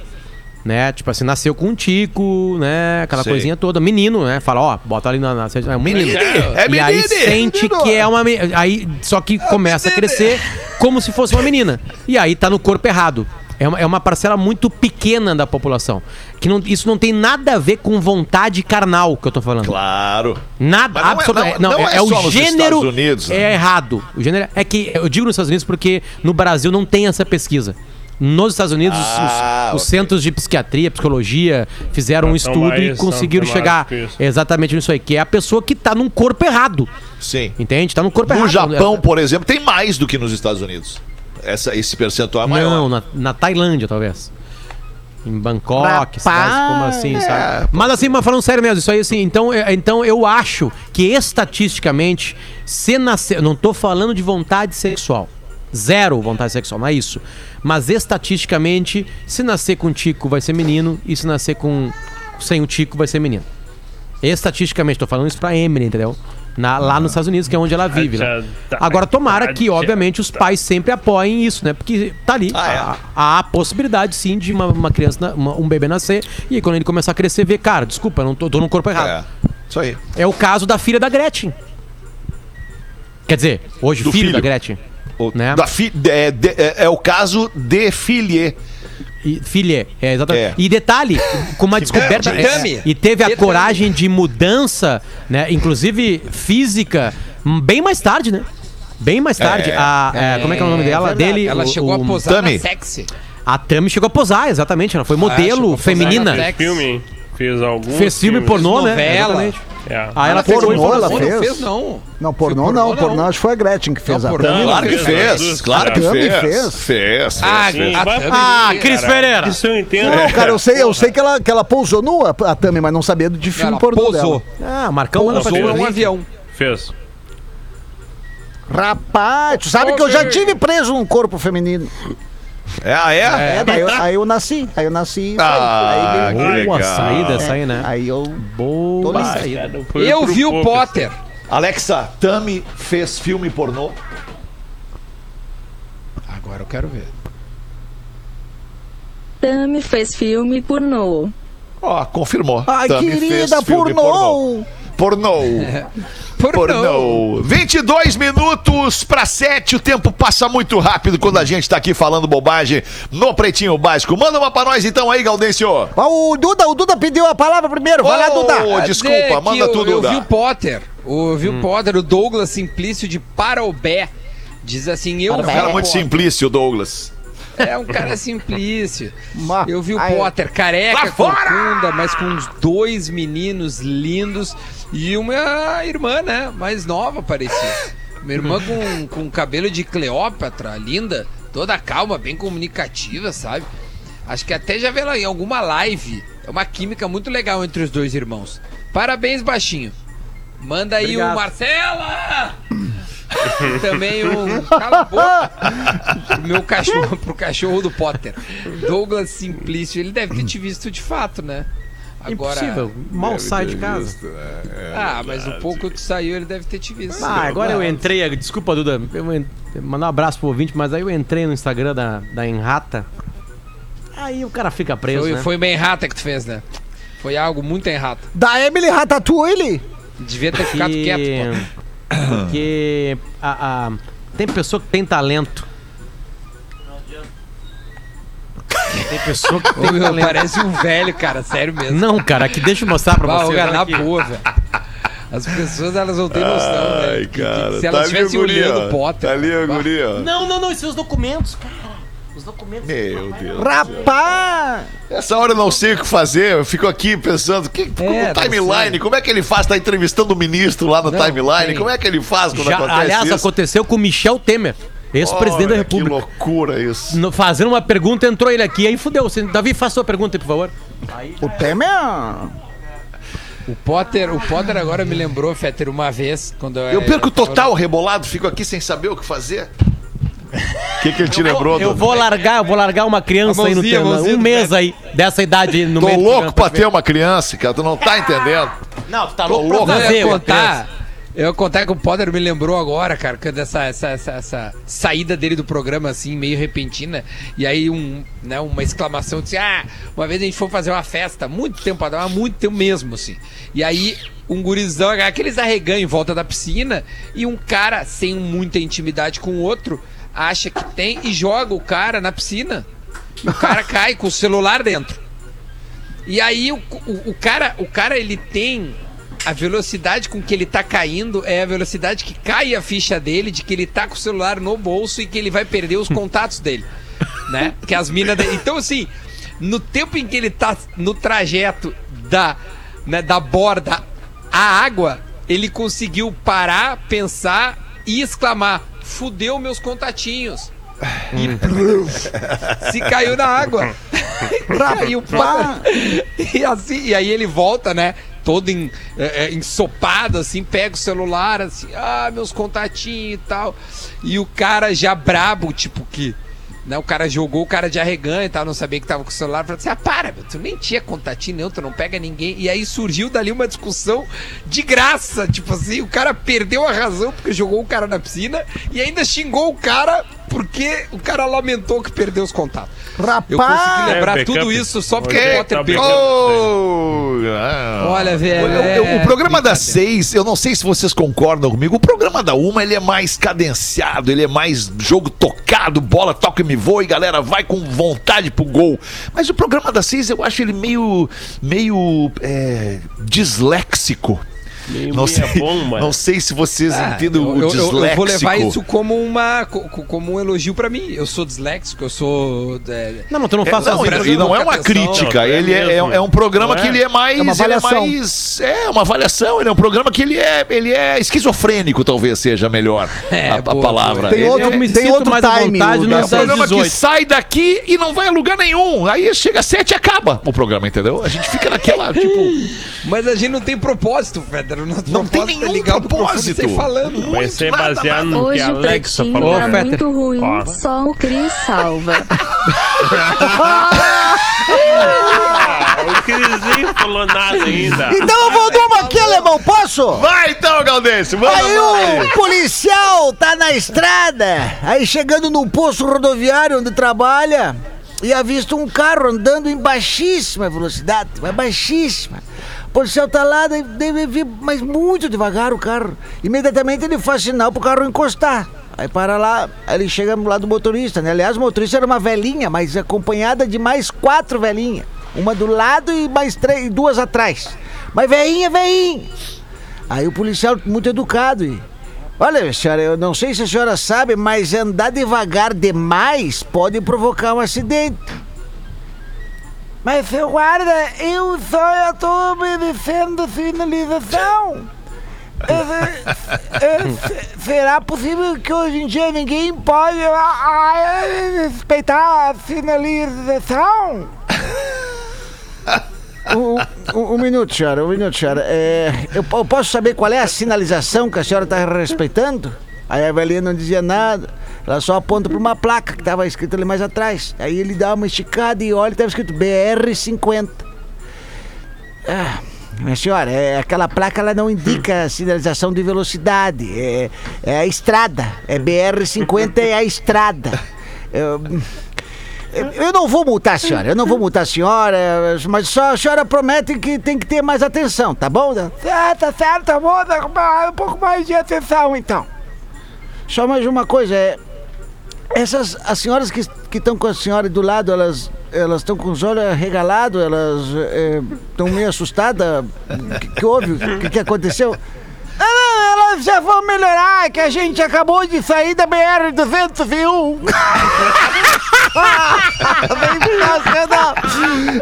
Né? Tipo assim, nasceu com um tico, né? Aquela
Sei.
coisinha toda. Menino, né? Fala, ó, bota ali na. na é um menino.
É
e aí
menino.
sente que é uma. Aí, só que começa a crescer como se fosse uma menina. E aí tá no corpo errado. É uma, é uma parcela muito pequena da população. Que não, isso não tem nada a ver com vontade carnal que eu tô falando.
Claro.
Nada,
Mas não é-
absolutamente.
não-
Não,
não
é,
é
é o gênero.
Unidos, né?
É errado. O gênero é que eu digo nos Estados Unidos porque no Brasil não tem essa pesquisa. Nos Estados Unidos, os-
Ah,
os,
ok.
centros de psiquiatria, psicologia fizeram um estudo e
mais-
conseguiram
são
chegar exatamente nisso aí, que é a pessoa que tá num corpo errado.
Sim.
Entende? Tá num corpo
No
errado.
Japão, por exemplo, tem mais do que nos Estados Unidos. Essa, esse percentual é maior.
Não, na, na Tailândia, talvez. Em Bangkok,
Rapaz,
cidades como assim, sabe? Mas assim, mas falando sério mesmo, isso aí assim, então, é- então eu acho que estatisticamente, se nascer. Não tô falando de vontade sexual. Zero vontade sexual, não é isso. Mas estatisticamente, se nascer com tico vai ser menino, e se nascer com sem o tico vai ser menino. Estatisticamente, tô falando isso pra Emily, entendeu? Na- lá nos Estados Unidos, que é onde ela vive. né? Agora, tomara que, obviamente, os pais sempre apoiem isso, né? Porque tá ali.
Ah, é.
Há, há a possibilidade, sim, de uma, uma criança, uma- um bebê nascer. E aí, quando ele começar a crescer, ver, cara, desculpa, eu não tô, tô no corpo errado.
É. Isso aí.
É. o caso da filha da Gretchen. Quer dizer, hoje, filho,
filho.
da Gretchen.
O,
Né?
da fi- é, de- é- é o caso de Filhe.
E, filha, é exatamente.
É.
E detalhe, com uma descoberta.
de dame.
e teve a coragem de mudança, né? Inclusive física, hum, bem mais tarde, né? Bem mais tarde.
É.
a, é, como é que é o nome dela? Dele.
Ela
o-
chegou
o-
a posar
Tami.
na sexy.
A Tami chegou a posar, exatamente. Ela foi
chegou
modelo
a posar
feminina.
na
Fez filme, fez algum
Fez filme pornô, né?
novela.
Exatamente.
É.
Aí ela
Pornô,
falou
ela fez?
fez, não.
Não, pornô
Foi
não.
pornô,
Pornô acho que foi a Gretchen que fez
Não,
a
pornô.
Claro que
fez,
fez.
fez.
Claro que fez.
fez.
Fez.
Ah,
fez.
a Tami-
Ah, Cris Pereira.
Isso eu entendo.
Não, cara, eu sei, eu sei que ela, que ela pousou nua, a Tami, mas não sabia de filme
Ela
pornô
posou.
dela.
Ah, Marcão pra
Pousou é um avião.
Fez.
Rapaz, tu sabe que eu já tive preso num corpo feminino.
É, ah, é?
É, daí eu, aí eu nasci, aí eu nasci.
Ah,
aí,
Boa saída essa aí, né?
aí eu.
Boa saída.
Cara,
Eu vi o. Potter.
Alexa, Tami fez filme pornô?
Agora eu quero ver.
Tami fez filme pornô.
Ó, confirmou.
Ai,
Tami
querida,
filme
pornô!
Pornô. Pornô. 22 minutos para 7. O tempo passa muito rápido quando a gente tá aqui falando bobagem no Pretinho Básico. Manda uma pra nós então aí, Gaudêncio.
Ah, o Duda, o Duda pediu a palavra primeiro. Vai lá,
Ô,
Duda.
Desculpa, manda
eu,
tudo,
Eu
Duda.
vi o Potter. Eu vi o Potter, o Douglas Simplício de Parobé. Diz assim, eu
Um cara muito simplício, Douglas.
É um cara simplício.
Ma-
Eu vi o
Ai,
Potter careca,
Lá
corcunda, mas com uns dois meninos lindos e uma irmã, né? Mais nova, parecia. Uma irmã com, com cabelo de Cleópatra, linda, toda calma, bem comunicativa, sabe? Acho que até já vi ela em alguma live. É uma química muito legal entre os dois irmãos. Parabéns, baixinho. Manda aí
Obrigado.
o Marcela! Também o. Cala a boca! Pro meu cachorro, pro cachorro do Potter. Douglas Simplício, ele deve ter te visto de fato, né?
Impossível. Mal sai de casa.
Ah, mas o pouco que saiu, ele deve ter te visto.
Ah, agora eu entrei. Desculpa, Duda. Eu mandar um abraço pro ouvinte, mas aí eu entrei no Instagram da, da Enrata. Aí o cara fica preso.
Foi,
né?
foi bem rata que tu fez, né? Foi algo muito errado.
Da Emily Ratatouille.
Devia ter ficado
Que-
quieto, pô.
Porque a, a- tem pessoa que tem talento. Tem pessoa que tem
Ô, parece um velho, cara, sério mesmo.
Não, cara, que deixa eu mostrar pra
Bah,
você.
ô, na
aqui.
boa, velho. As pessoas, elas não têm noção,
Ai,
que
cara.
se elas
tá
estivessem
guri,
olhando o Potter.
Tá ali o guri, ó.
Não, não, não, esses são os documentos, cara. Os documentos.
Meu Deus.
Rapaz!
Essa hora eu não sei o que fazer, eu fico aqui pensando, que,
É,
timeline, como é que ele faz? Tá entrevistando o ministro lá no
Não,
timeline,
tem.
como é que ele faz quando
Já,
acontece
aliás,
isso?
aconteceu com o Michel Temer, ex-presidente da República.
Que loucura isso.
No- fazendo uma pergunta, entrou ele aqui, aí fudeu. Você- Davi, faça sua pergunta aí, por favor.
O Temer.
O Potter, o Potter agora me lembrou, Fetter, uma vez, quando eu,
Eu perco
tava
total rebolado, fico aqui sem saber o que fazer. O que, que ele te lembrou,
Eu
Dudu?
vou largar, eu vou largar uma criança
A
aí no
mãozinha,
tema.
mãozinha
Um mês aí, dessa idade no
Tô
meio
louco pra ter uma criança, cara, tu não tá entendendo.
Não, tu tá
Tô
louco
louco.
pra
eu
fazer criança.
contar. Eu contar que o Potter me lembrou agora, cara, dessa essa, essa, essa saída dele do programa, assim, meio repentina. E aí, um, né, uma exclamação disse: Ah, uma vez a gente foi fazer uma festa, muito tempo atrás, muito tempo mesmo, assim. E aí, um gurizão, aqueles arreganhos em volta da piscina, e um cara, sem muita intimidade com o outro, acha que tem e joga o cara na piscina. O cara cai com o celular dentro. E aí o, o, o cara, o cara ele tem a velocidade com que ele tá caindo é a velocidade que cai a ficha dele de que ele tá com o celular no bolso e que ele vai perder os contatos dele, né? Que as minas dele. Então assim, no tempo em que ele tá no trajeto da né, da borda à água, ele conseguiu parar, pensar e exclamar: "Fudeu meus contatinhos". E pluf, se caiu na água. e o Potter- e assim, e aí ele volta, né? Todo em, é, é, ensopado, assim, pega o celular, assim, ah, meus contatinhos e tal. E o cara já brabo, tipo que. Né, o cara jogou o cara de arreganho e tal, não sabia que tava com o celular. Falou assim: ah, para, meu, tu nem tinha contatinho, não, tu não pega ninguém. E aí surgiu dali uma discussão de graça. Tipo assim, o cara perdeu a razão porque jogou o cara na piscina e ainda xingou o cara porque o cara lamentou que perdeu os contatos. Eu consegui
Rapaz!
lembrar
É,
tudo isso só porque
É,
o Potter
tá
perdeu.
Oh.
Olha, velho.
O,
é
o programa das
brincadeira.
seis, eu não sei se vocês concordam comigo, o programa da uma ele é mais cadenciado, ele é mais jogo tocado, bola toca e me voa e galera vai com vontade pro gol. Mas o programa das seis eu acho ele meio, meio é, disléxico.
Meio
Não
meia
sei,
bomba.
não sei se vocês
Ah,
entendem
eu,
o
eu- eu-
disléxico.
eu vou levar isso como uma co- co- como um elogio pra mim. Eu sou disléxico, eu sou é,
Não, não, tu não
É,
faz
não,
sozinho.
e, e não é uma crítica,
Não, é
ele é, é- é um programa
Não
que
é?
ele é mais.
É uma
ele é
avaliação.
mais. É uma avaliação, ele é um programa que ele é, ele é esquizofrênico, talvez seja melhor
É,
a, a
boa,
palavra.
Tem
Ele
outro-
é,
Eu me
Tem
sinto
outro
mais
time,
vontade no
é um programa que
18.
sai daqui e não vai a lugar nenhum. Aí chega às sete e acaba o programa, entendeu? A gente fica naquela, tipo.
Mas a gente não tem propósito, Feder. O nosso
Não tem
é
nenhum
ligar
propósito.
falando.
Vai ser
nada,
baseado no que
Hoje
a
o
Alexa falou.
tá
Ô, Fetter.
muito ruim,
Ó.
só o Cris salva.
Ah, o Crisinho falou nada ainda.
Então eu vou numa aqui, alemão, posso?
Vai então, Galdêncio, vamos
Aí o policial tá na estrada, aí chegando num posto rodoviário onde trabalha, e avista um carro andando em baixíssima velocidade, mas baixíssima. O policial tá lá, deve vir, mas muito devagar o carro. Imediatamente ele faz sinal pro carro encostar. Aí para lá, ele chega lá do motorista, né? Aliás, o motorista era uma velhinha, mas acompanhada de mais quatro velhinhas. Uma do lado e mais três, duas atrás. Mas velhinha, velhinha. Aí o policial, muito educado, e. Olha, senhora, eu não sei se a senhora sabe, mas andar devagar demais pode provocar um acidente. Mas, seu guarda, eu só estou obedecendo sinalização. É, se- será possível que hoje em dia ninguém pode ah, ah, respeitar a sinalização? Um, um- um minuto, senhora, um minuto, senhora. É, eu, eu posso saber qual é a sinalização que a senhora está respeitando? Aí a velhinha não dizia nada. Ela só aponta para uma placa que estava escrita ali mais atrás. Aí ele dá uma esticada e olha estava escrito BR-50. Ah, minha senhora, é, aquela placa ela não indica sinalização de velocidade. É, é a estrada. É BR-50 é a estrada. Eu, eu não vou multar a senhora, eu não vou multar a senhora, mas só a senhora promete que tem que ter mais atenção, tá bom? Tá certo, tá bom, dá um pouco mais de atenção então. Só mais uma coisa, é. Essas, as senhoras que estão com a senhora do lado, elas elas estão com os olhos arregalados, elas estão meio assustadas. O que, que houve? O que, que aconteceu? Elas já vão melhorar, que a gente acabou de sair da BR-201.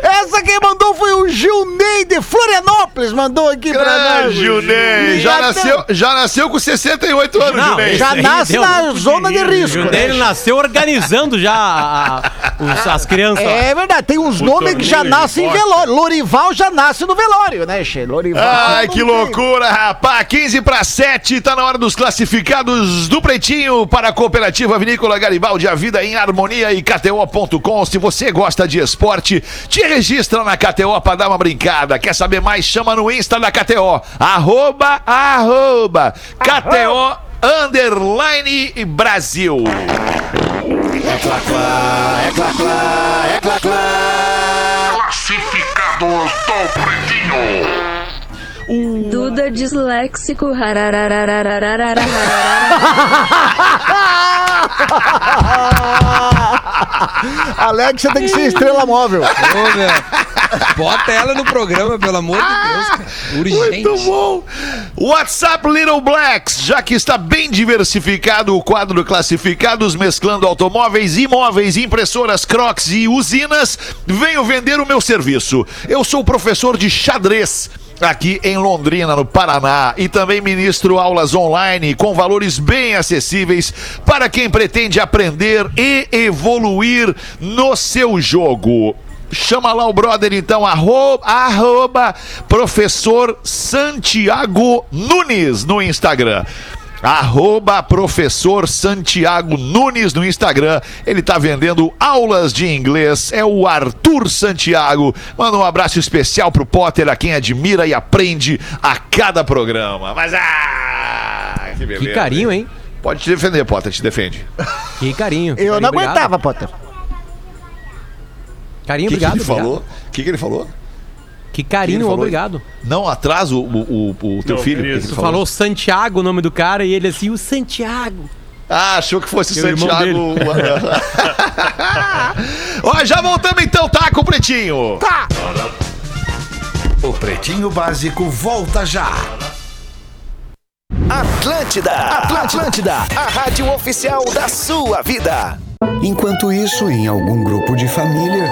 Essa quem mandou foi o Gilney de Florianópolis, mandou aqui pra
Ah,
nós.
Gilney, já
até-
nasceu, já nasceu com 68 anos,
Não,
Gilney.
Já nasce na zona de risco.
O
né?
dele nasceu organizando já a- os- as crianças.
É verdade, tem uns nomes que já nascem em velório. Lorival já nasce no velório, né, Che? Lorival.
Ai, que loucura, rapaz. 15 para 7, tá na hora dos classificados do Pretinho para a Cooperativa Vinícola Garibaldi, a vida em harmonia e KTO.com. Se você gosta de esporte, te registra na KTO para dar uma brincada. Quer saber mais? Chama no Insta da KTO. Arroba, arroba, KTO Underline Brasil. Um...
Duda disléxico.
Alex, você tem que ser estrela móvel.
Ô, meu. Bota ela no programa, pelo amor de Deus. Urgente.
Muito bom. WhatsApp Little Blacks, já que está bem diversificado o quadro classificados, mesclando automóveis, imóveis, impressoras, crocs e usinas, venho vender o meu serviço. Eu sou professor de xadrez Aqui em Londrina, no Paraná, e também ministro aulas online com valores bem acessíveis para quem pretende aprender e evoluir no seu jogo. Chama lá o brother então, arroba, arroba professor Santiago Nunes no Instagram. Arroba professor Santiago Nunes no Instagram. Ele tá vendendo aulas de inglês. É o Arthur Santiago. Manda um abraço especial pro Potter, a quem admira e aprende a cada programa. Mas ah, que beleza.
Que carinho, hein?
Pode te defender, Potter, te defende.
Que carinho. que
Eu
carinho,
não
obrigado.
aguentava, Potter.
Carinho,
O que, que
obrigado.
ele
obrigado.
falou? O que, que ele falou?
Que carinho,
falou?
obrigado.
Não atrasa o, o, o- o teu
Não,
filho. Que que
Tu falou Santiago, o nome do cara, e ele assim, o Santiago.
Ah, achou que fosse
Que é
Santiago. Ó, já voltamos então, tá, com o Pretinho?
Tá.
O Pretinho Básico volta já.
Atlântida, Atlântida, a rádio oficial da sua vida.
Enquanto isso, em algum grupo de família,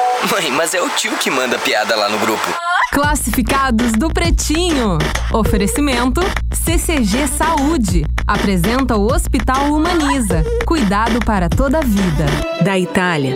Mãe, mas é o tio que manda piada lá no grupo.
Classificados do Pretinho. Oferecimento CCG Saúde. Apresenta o Hospital Humaniza. Cuidado para toda a vida.
Da Itália,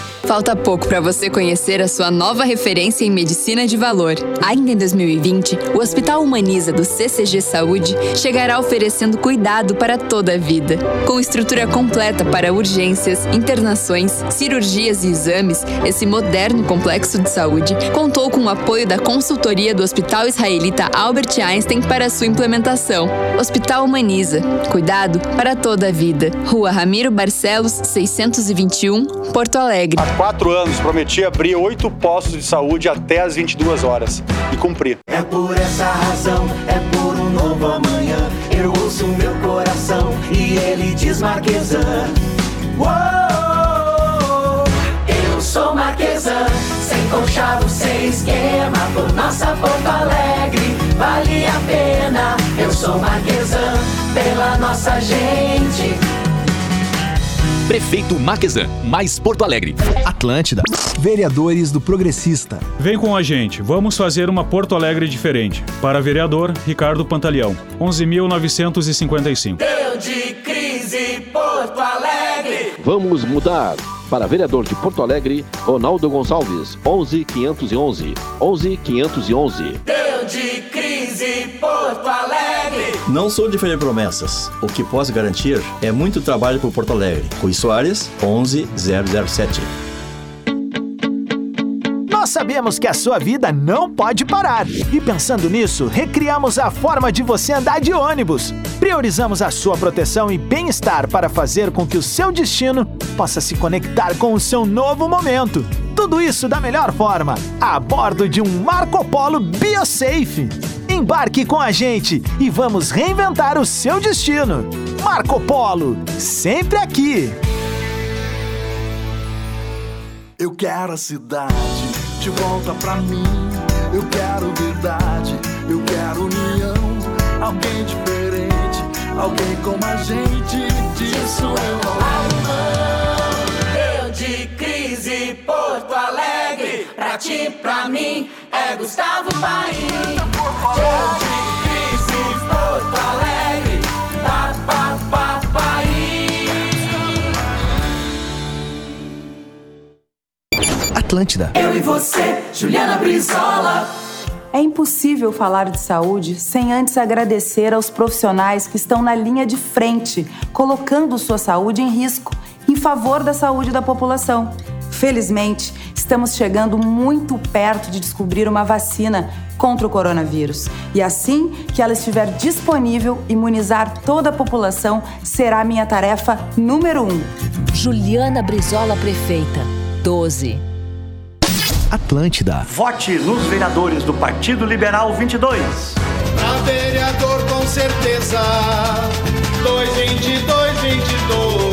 Falta pouco para você conhecer a sua nova referência em medicina de valor. Ainda em 2020, o Hospital Humaniza do CCG Saúde chegará oferecendo cuidado para toda a vida. Com estrutura completa para urgências, internações, cirurgias e exames, esse moderno complexo de saúde contou com o apoio da consultoria do Hospital Israelita Albert Einstein para sua implementação. Hospital Humaniza. Cuidado para toda a vida. Rua Ramiro Barcelos, 621, Porto Alegre.
Quatro anos prometi abrir oito postos de saúde até às 22 horas. E cumpri.
É por essa razão, é por um novo amanhã. Eu ouço meu coração e ele diz Marquesan. Uou, eu sou Marquesan, sem conchavo, sem esquema. Por nossa Porto Alegre, vale a pena. Eu sou Marquesan, pela nossa gente.
Prefeito Marquesan, mais Porto Alegre. Atlântida.
Vereadores do Progressista.
Vem com a gente, vamos fazer uma Porto Alegre diferente. Para vereador, Ricardo Pantaleão, 11.955.
Deu de crise Porto Alegre.
Vamos mudar. Para vereador de Porto Alegre, Ronaldo Gonçalves, 11511. 11511.
Não sou de fazer promessas. O que posso garantir é muito trabalho por Porto Alegre. Rui Soares, 11007.
Nós sabemos que a sua vida não pode parar. E pensando nisso, recriamos a forma de você andar de ônibus. Priorizamos a sua proteção e bem-estar para fazer com que o seu destino possa se conectar com o seu novo momento. Tudo isso da melhor forma, a bordo de um Marco Polo BioSafe. Embarque com a gente e vamos reinventar o seu destino. Marco Polo, sempre aqui.
Eu quero a cidade de volta pra mim. Eu quero verdade, eu quero união. Alguém diferente, alguém como a gente. Disso eu não abro mão.
Deu de crise Porto Alegre. Pra mim, é Gustavo Paim. Deu de crise Porto Alegre. Pa, pa, pa, Paim.
Atlântida.
Eu e você, Juliana Brizola.
É impossível falar de saúde sem antes agradecer aos profissionais que estão na linha de frente, colocando sua saúde em risco, em favor da saúde da população. Felizmente, estamos chegando muito perto de descobrir uma vacina contra o coronavírus. E assim que ela estiver disponível, imunizar toda a população será minha tarefa número um.
Juliana Brizola, prefeita. 12.
Atlântida.
Vote nos vereadores do Partido Liberal 22.
Pra vereador com certeza 222, 22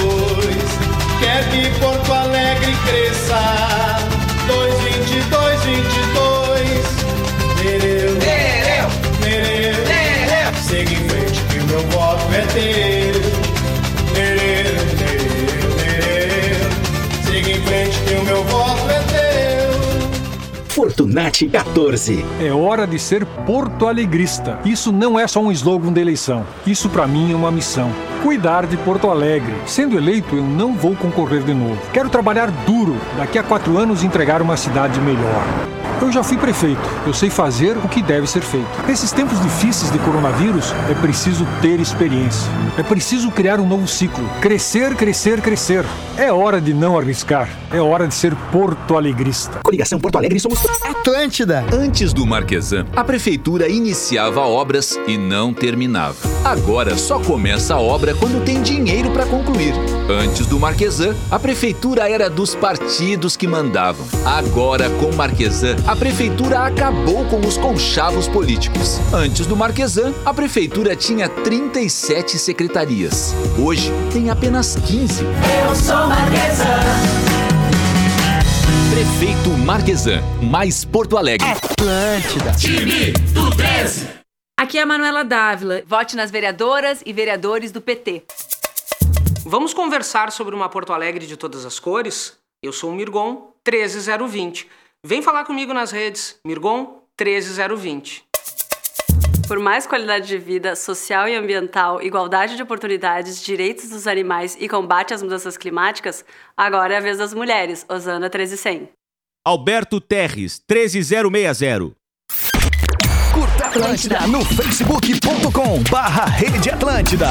Quer que Porto Alegre cresça? 222, 22 Nereu, Nereu, Nereu, Segue em frente que meu voto é teu
Fortunati 14.
É hora de ser porto alegrista. Isso não é só um slogan da eleição. Isso para mim é uma missão. Cuidar de Porto Alegre. Sendo eleito, eu não vou concorrer de novo. Quero trabalhar duro, daqui a quatro anos entregar uma cidade melhor. Eu já fui prefeito, eu sei fazer o que deve ser feito. Nesses tempos difíceis de coronavírus, é preciso ter experiência. É preciso criar um novo ciclo. Crescer, crescer, crescer. É hora de não arriscar. É hora de ser porto alegrista.
Coligação Porto Alegre somos
Atlântida.
Antes do Marquesan, a prefeitura iniciava obras e não terminava. Agora só começa a obra quando tem dinheiro para concluir. Antes do Marquesan, a prefeitura era dos partidos que mandavam. Agora, com Marquesan, a prefeitura acabou com os conchavos políticos. Antes do Marquesan, a prefeitura tinha 37 secretarias. Hoje, tem apenas 15.
Eu sou Marquesan.
Prefeito Marquesan, mais Porto Alegre.
Atlântida.
Time do 13.
Aqui é a Manuela Dávila. Vote nas vereadoras e vereadores do PT.
Vamos conversar sobre uma Porto Alegre de todas as cores? Eu sou o Mirgon 13020. Vem falar comigo nas redes. Mirgon 13020.
Por mais qualidade de vida, social e ambiental, igualdade de oportunidades, direitos dos animais e combate às mudanças climáticas, agora é a vez das mulheres. Osana 13100.
Alberto Terres, 13060.
Curta Atlântida no facebook.com barra Rede Atlântida.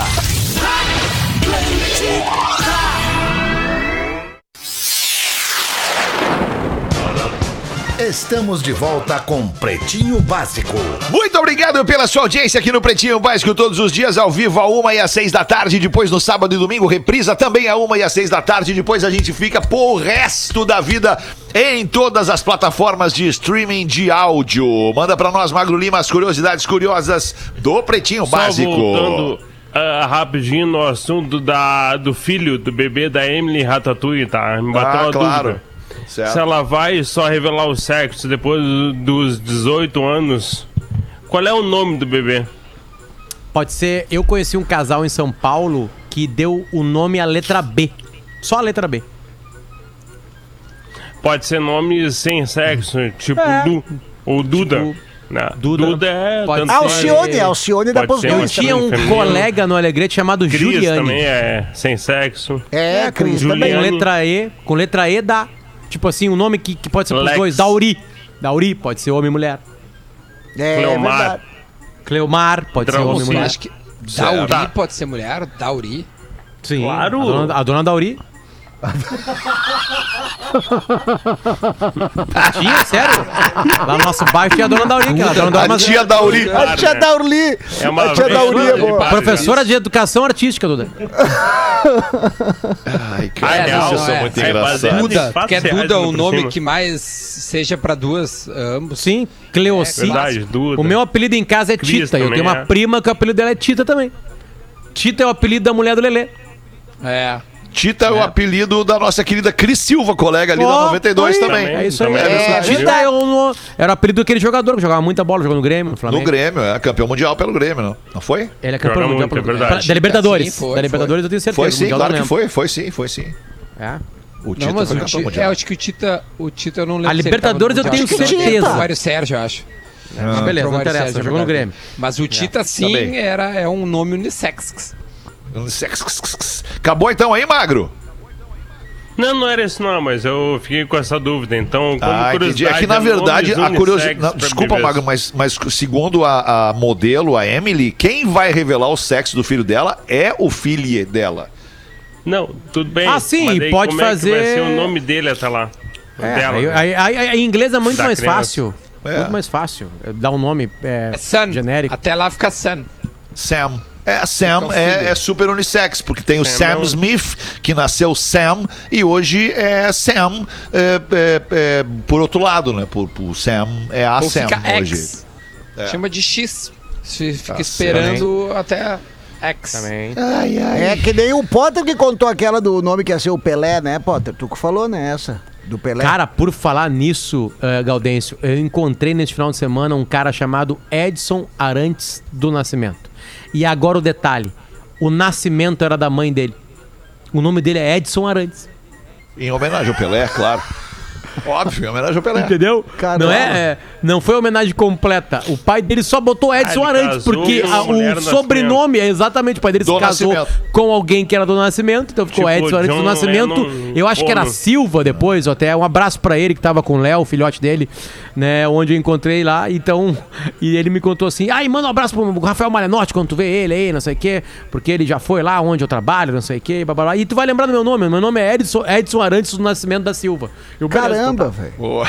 Estamos de volta com Pretinho Básico.
Muito obrigado pela sua audiência aqui no Pretinho Básico, todos os dias ao vivo, a uma e às seis da tarde. Depois no sábado e domingo, reprisa também a uma e às seis da tarde. Depois a gente fica pro resto da vida em todas as plataformas de streaming de áudio. Manda pra nós, Magro Lima, as curiosidades curiosas do Pretinho
Só
Básico.
voltando ah, rapidinho no assunto da, do filho do bebê da Emily Ratatouille, tá? Me bateu
Ah,
uma
claro.
dúvida.
Certo.
Se ela vai só revelar o sexo depois do- dos 18 anos, qual é o nome do bebê?
Pode ser. Eu conheci um casal em São Paulo que deu o nome à letra B. Só a letra B.
Pode ser nome sem sexo, tipo
É.
Du ou Duda. Não, Duda, é.
Pode
tanto
ser-. Alcione,
Alcione dá pros
Eu tinha um
também,
colega no Alegrete chamado
Cris
Juliane.
também é sem sexo.
É, com, com letra E. Com letra E dá. Tipo assim, um nome que, que pode ser pros
Lex.
dois. Dauri. Dauri pode ser homem e mulher.
É,
Cleomar.
verdade.
Cleomar pode ser homem e
Você
mulher.
acha que. Dauri pode ser mulher? Dauri?
Sim.
Claro.
A dona, a dona Dauri. tinha, sério? Lá no nosso bairro tinha a dona Dauri. Que era a dona do
A tia Dauri.
A tia Dauri.
É uma
a tia Dauri é boa.
Professora de educação artística, Duda.
Ai,
Ah, é, não,
vocês são
é.
muito
É
engraçados.
Duda,
Fatos
que é
reais
Duda o nome
cima.
que mais seja pra duas, ambos.
Sim, Cleoci.
É,
Verdade, Duda.
O meu apelido em casa é
Cris
Tita. Eu tenho uma
é.
prima que o apelido dela é Tita também. Tita é o apelido da mulher do Lelê.
É.
Tita é o apelido da nossa querida Cris Silva, colega ali da
Ó,
92
aí,
também.
É isso aí.
Também
É,
Tita.
É o- era o apelido daquele jogador que jogava muita bola, jogou no Grêmio, no
No
Flamengo.
Grêmio, é campeão mundial pelo Grêmio, não? Não foi?
Ele é campeão
Joga
mundial
muito,
pelo
é verdade.
Da Libertadores.
Sim, foi,
da Libertadores eu tenho certeza.
Foi sim, claro que foi, foi sim, foi sim.
É.
O Tita
Não, mas
foi
o
campeão mundial.
é, acho que o Tita, o Tita eu não lembro.
A Libertadores
no
eu tenho certeza.
O Mário Sérgio, eu acho.
Ah.
Beleza, não interessa, jogou no. Grêmio.
Mas o Tita, sim,
Também.
era, é um nome unissex.
Acabou então aí, Magro?
Não, não era isso não, mas eu fiquei com essa dúvida. Então, como
Ah, entendi.
curiosidade...
É que na verdade a curiosidade. Desculpa. Magro, mas, mas segundo a, a modelo, a Emily, quem vai revelar o sexo do filho dela é o filho dela.
Não, tudo bem.
Ah, sim,
daí
pode
como É que vai
fazer-
ser o nome dele até lá.
É,
dela.
aí, aí- aí- em inglês é muito
Da
mais
criança.
fácil.
É.
Muito mais fácil. É Dar um nome é,
Sun.
genérico.
Até lá fica Sun.
Sam. É, Sam
Fica o
é, é super unissex, porque tem o
Sam
Sam
é um-
Smith, que nasceu Sam, e hoje é Sam é, é, é, por outro lado, né? Por, por Sam é a
Ou
Sam
fica
hoje.
X. Chama de X. Fica
Tá
esperando até X.
Também.
Ai, ai.
É que nem o Potter que contou aquela do nome que ia ser o Pelé, né, Potter? Tu que falou nessa. Do Pelé.
Cara, por falar nisso, eh, Gaudêncio, eu encontrei neste final de semana um cara chamado Edson Arantes do Nascimento. E agora o detalhe: o nascimento era da mãe dele. O nome dele é Edson Arantes.
Em homenagem ao Pelé, claro. Óbvio, em homenagem ao Pelé.
Entendeu?
Caramba.
Não é, é- não foi homenagem completa. O pai dele só botou Edson
Ah,
Arantes,
casou
porque a- o
do
sobrenome é exatamente o pai dele se
Do
casou
Nascimento.
com alguém que era do Nascimento, então ficou
Tipo,
Edson Arantes do
John
Nascimento.
Lennon,
eu acho que era. Silva depois, ou até um abraço pra ele que tava com o Léo, o filhote dele, né, onde eu encontrei lá. Então, e ele me contou assim: "Ai, manda um abraço pro Rafael Malenotti quando tu vê ele aí, não sei o quê, porque ele já foi lá onde eu trabalho, não sei o quê, blá, blá, blá. E tu vai lembrar do meu nome, meu nome é Edson, Edson Arantes do Nascimento da Silva. Eu, beleza, então
Caramba,
tá.
velho.
Boa.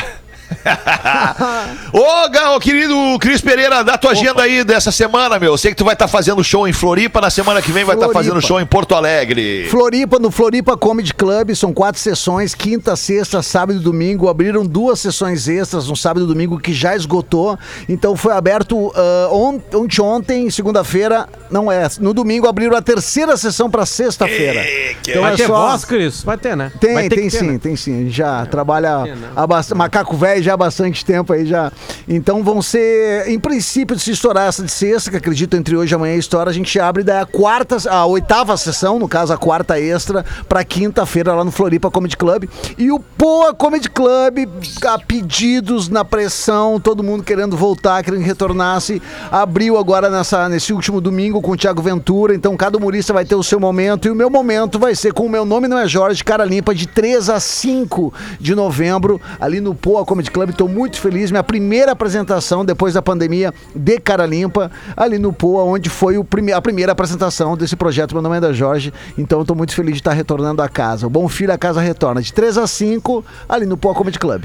Ô, Gal, querido Cris Pereira, dá tua agenda aí dessa semana, meu. Eu sei que tu vai estar fazendo show em Floripa, na semana que vem vai estar
Floripa.
fazendo show em Porto Alegre.
Floripa, no Floripa Comedy Club, são quatro sessões, quinta, sexta, sábado e domingo. Abriram duas sessões extras no sábado e domingo que já esgotou. Então foi aberto ah, on- ontem, ontem, segunda-feira, não é. No domingo abriram a terceira sessão para sexta-feira. Então
vai
é
ter
só-
voz, Cris? Vai ter, né?
Tem,
Vai ter
tem
ter,
sim,
né?
tem sim. A gente já trabalha a bast- Macaco Velho aí já há bastante tempo aí já. Então vão ser, em princípio, se estourar essa de sexta, que acredito entre hoje e amanhã estoura, a gente abre daí a quarta, a oitava sessão, no caso a quarta extra, pra quinta-feira lá no Floripa Comedy Club. E o Poa Comedy Club, a pedidos na pressão, todo mundo querendo voltar, querendo que retornasse, abriu agora nessa, nesse último domingo com o Thiago Ventura. Então cada humorista vai ter o seu momento e o meu momento vai ser com o meu nome não é Jorge, cara limpa, de 3 a 5 de novembro, ali no Poa Comedy Club. Tô muito feliz, minha primeira apresentação depois da pandemia de cara limpa, ali no Poa, onde foi prime a primeira apresentação desse projeto Meu nome é da Jorge. Então tô muito feliz de estar retornando à casa. O Bom Filho a casa retorna de 3 a 5 ali no Poa Comedy Club.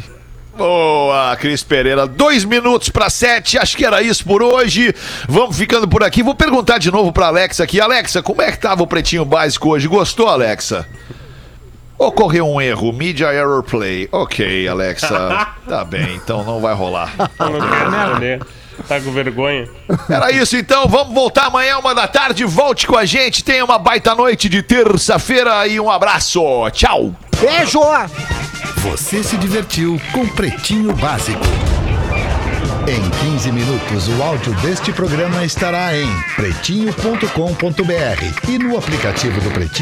Boa, Cris Pereira. Dois minutos para sete. Acho que era isso por hoje. Vamos ficando por aqui. Vou perguntar de novo pra Alexa aqui. Alexa, como é que tava o pretinho básico hoje? Gostou, Alexa? Ocorreu um erro, Media Error Play. Ok, Alexa. tá bem, então não vai rolar.
Eu não quero responder. Tá com vergonha?
Era isso então, vamos voltar amanhã, uma da tarde. Volte com a gente. Tenha uma baita noite de terça-feira e um abraço. Tchau.
Beijo!
Você se divertiu com Pretinho Básico. Em 15 minutos, o áudio deste programa estará em pretinho.com.br e no aplicativo do Pretinho.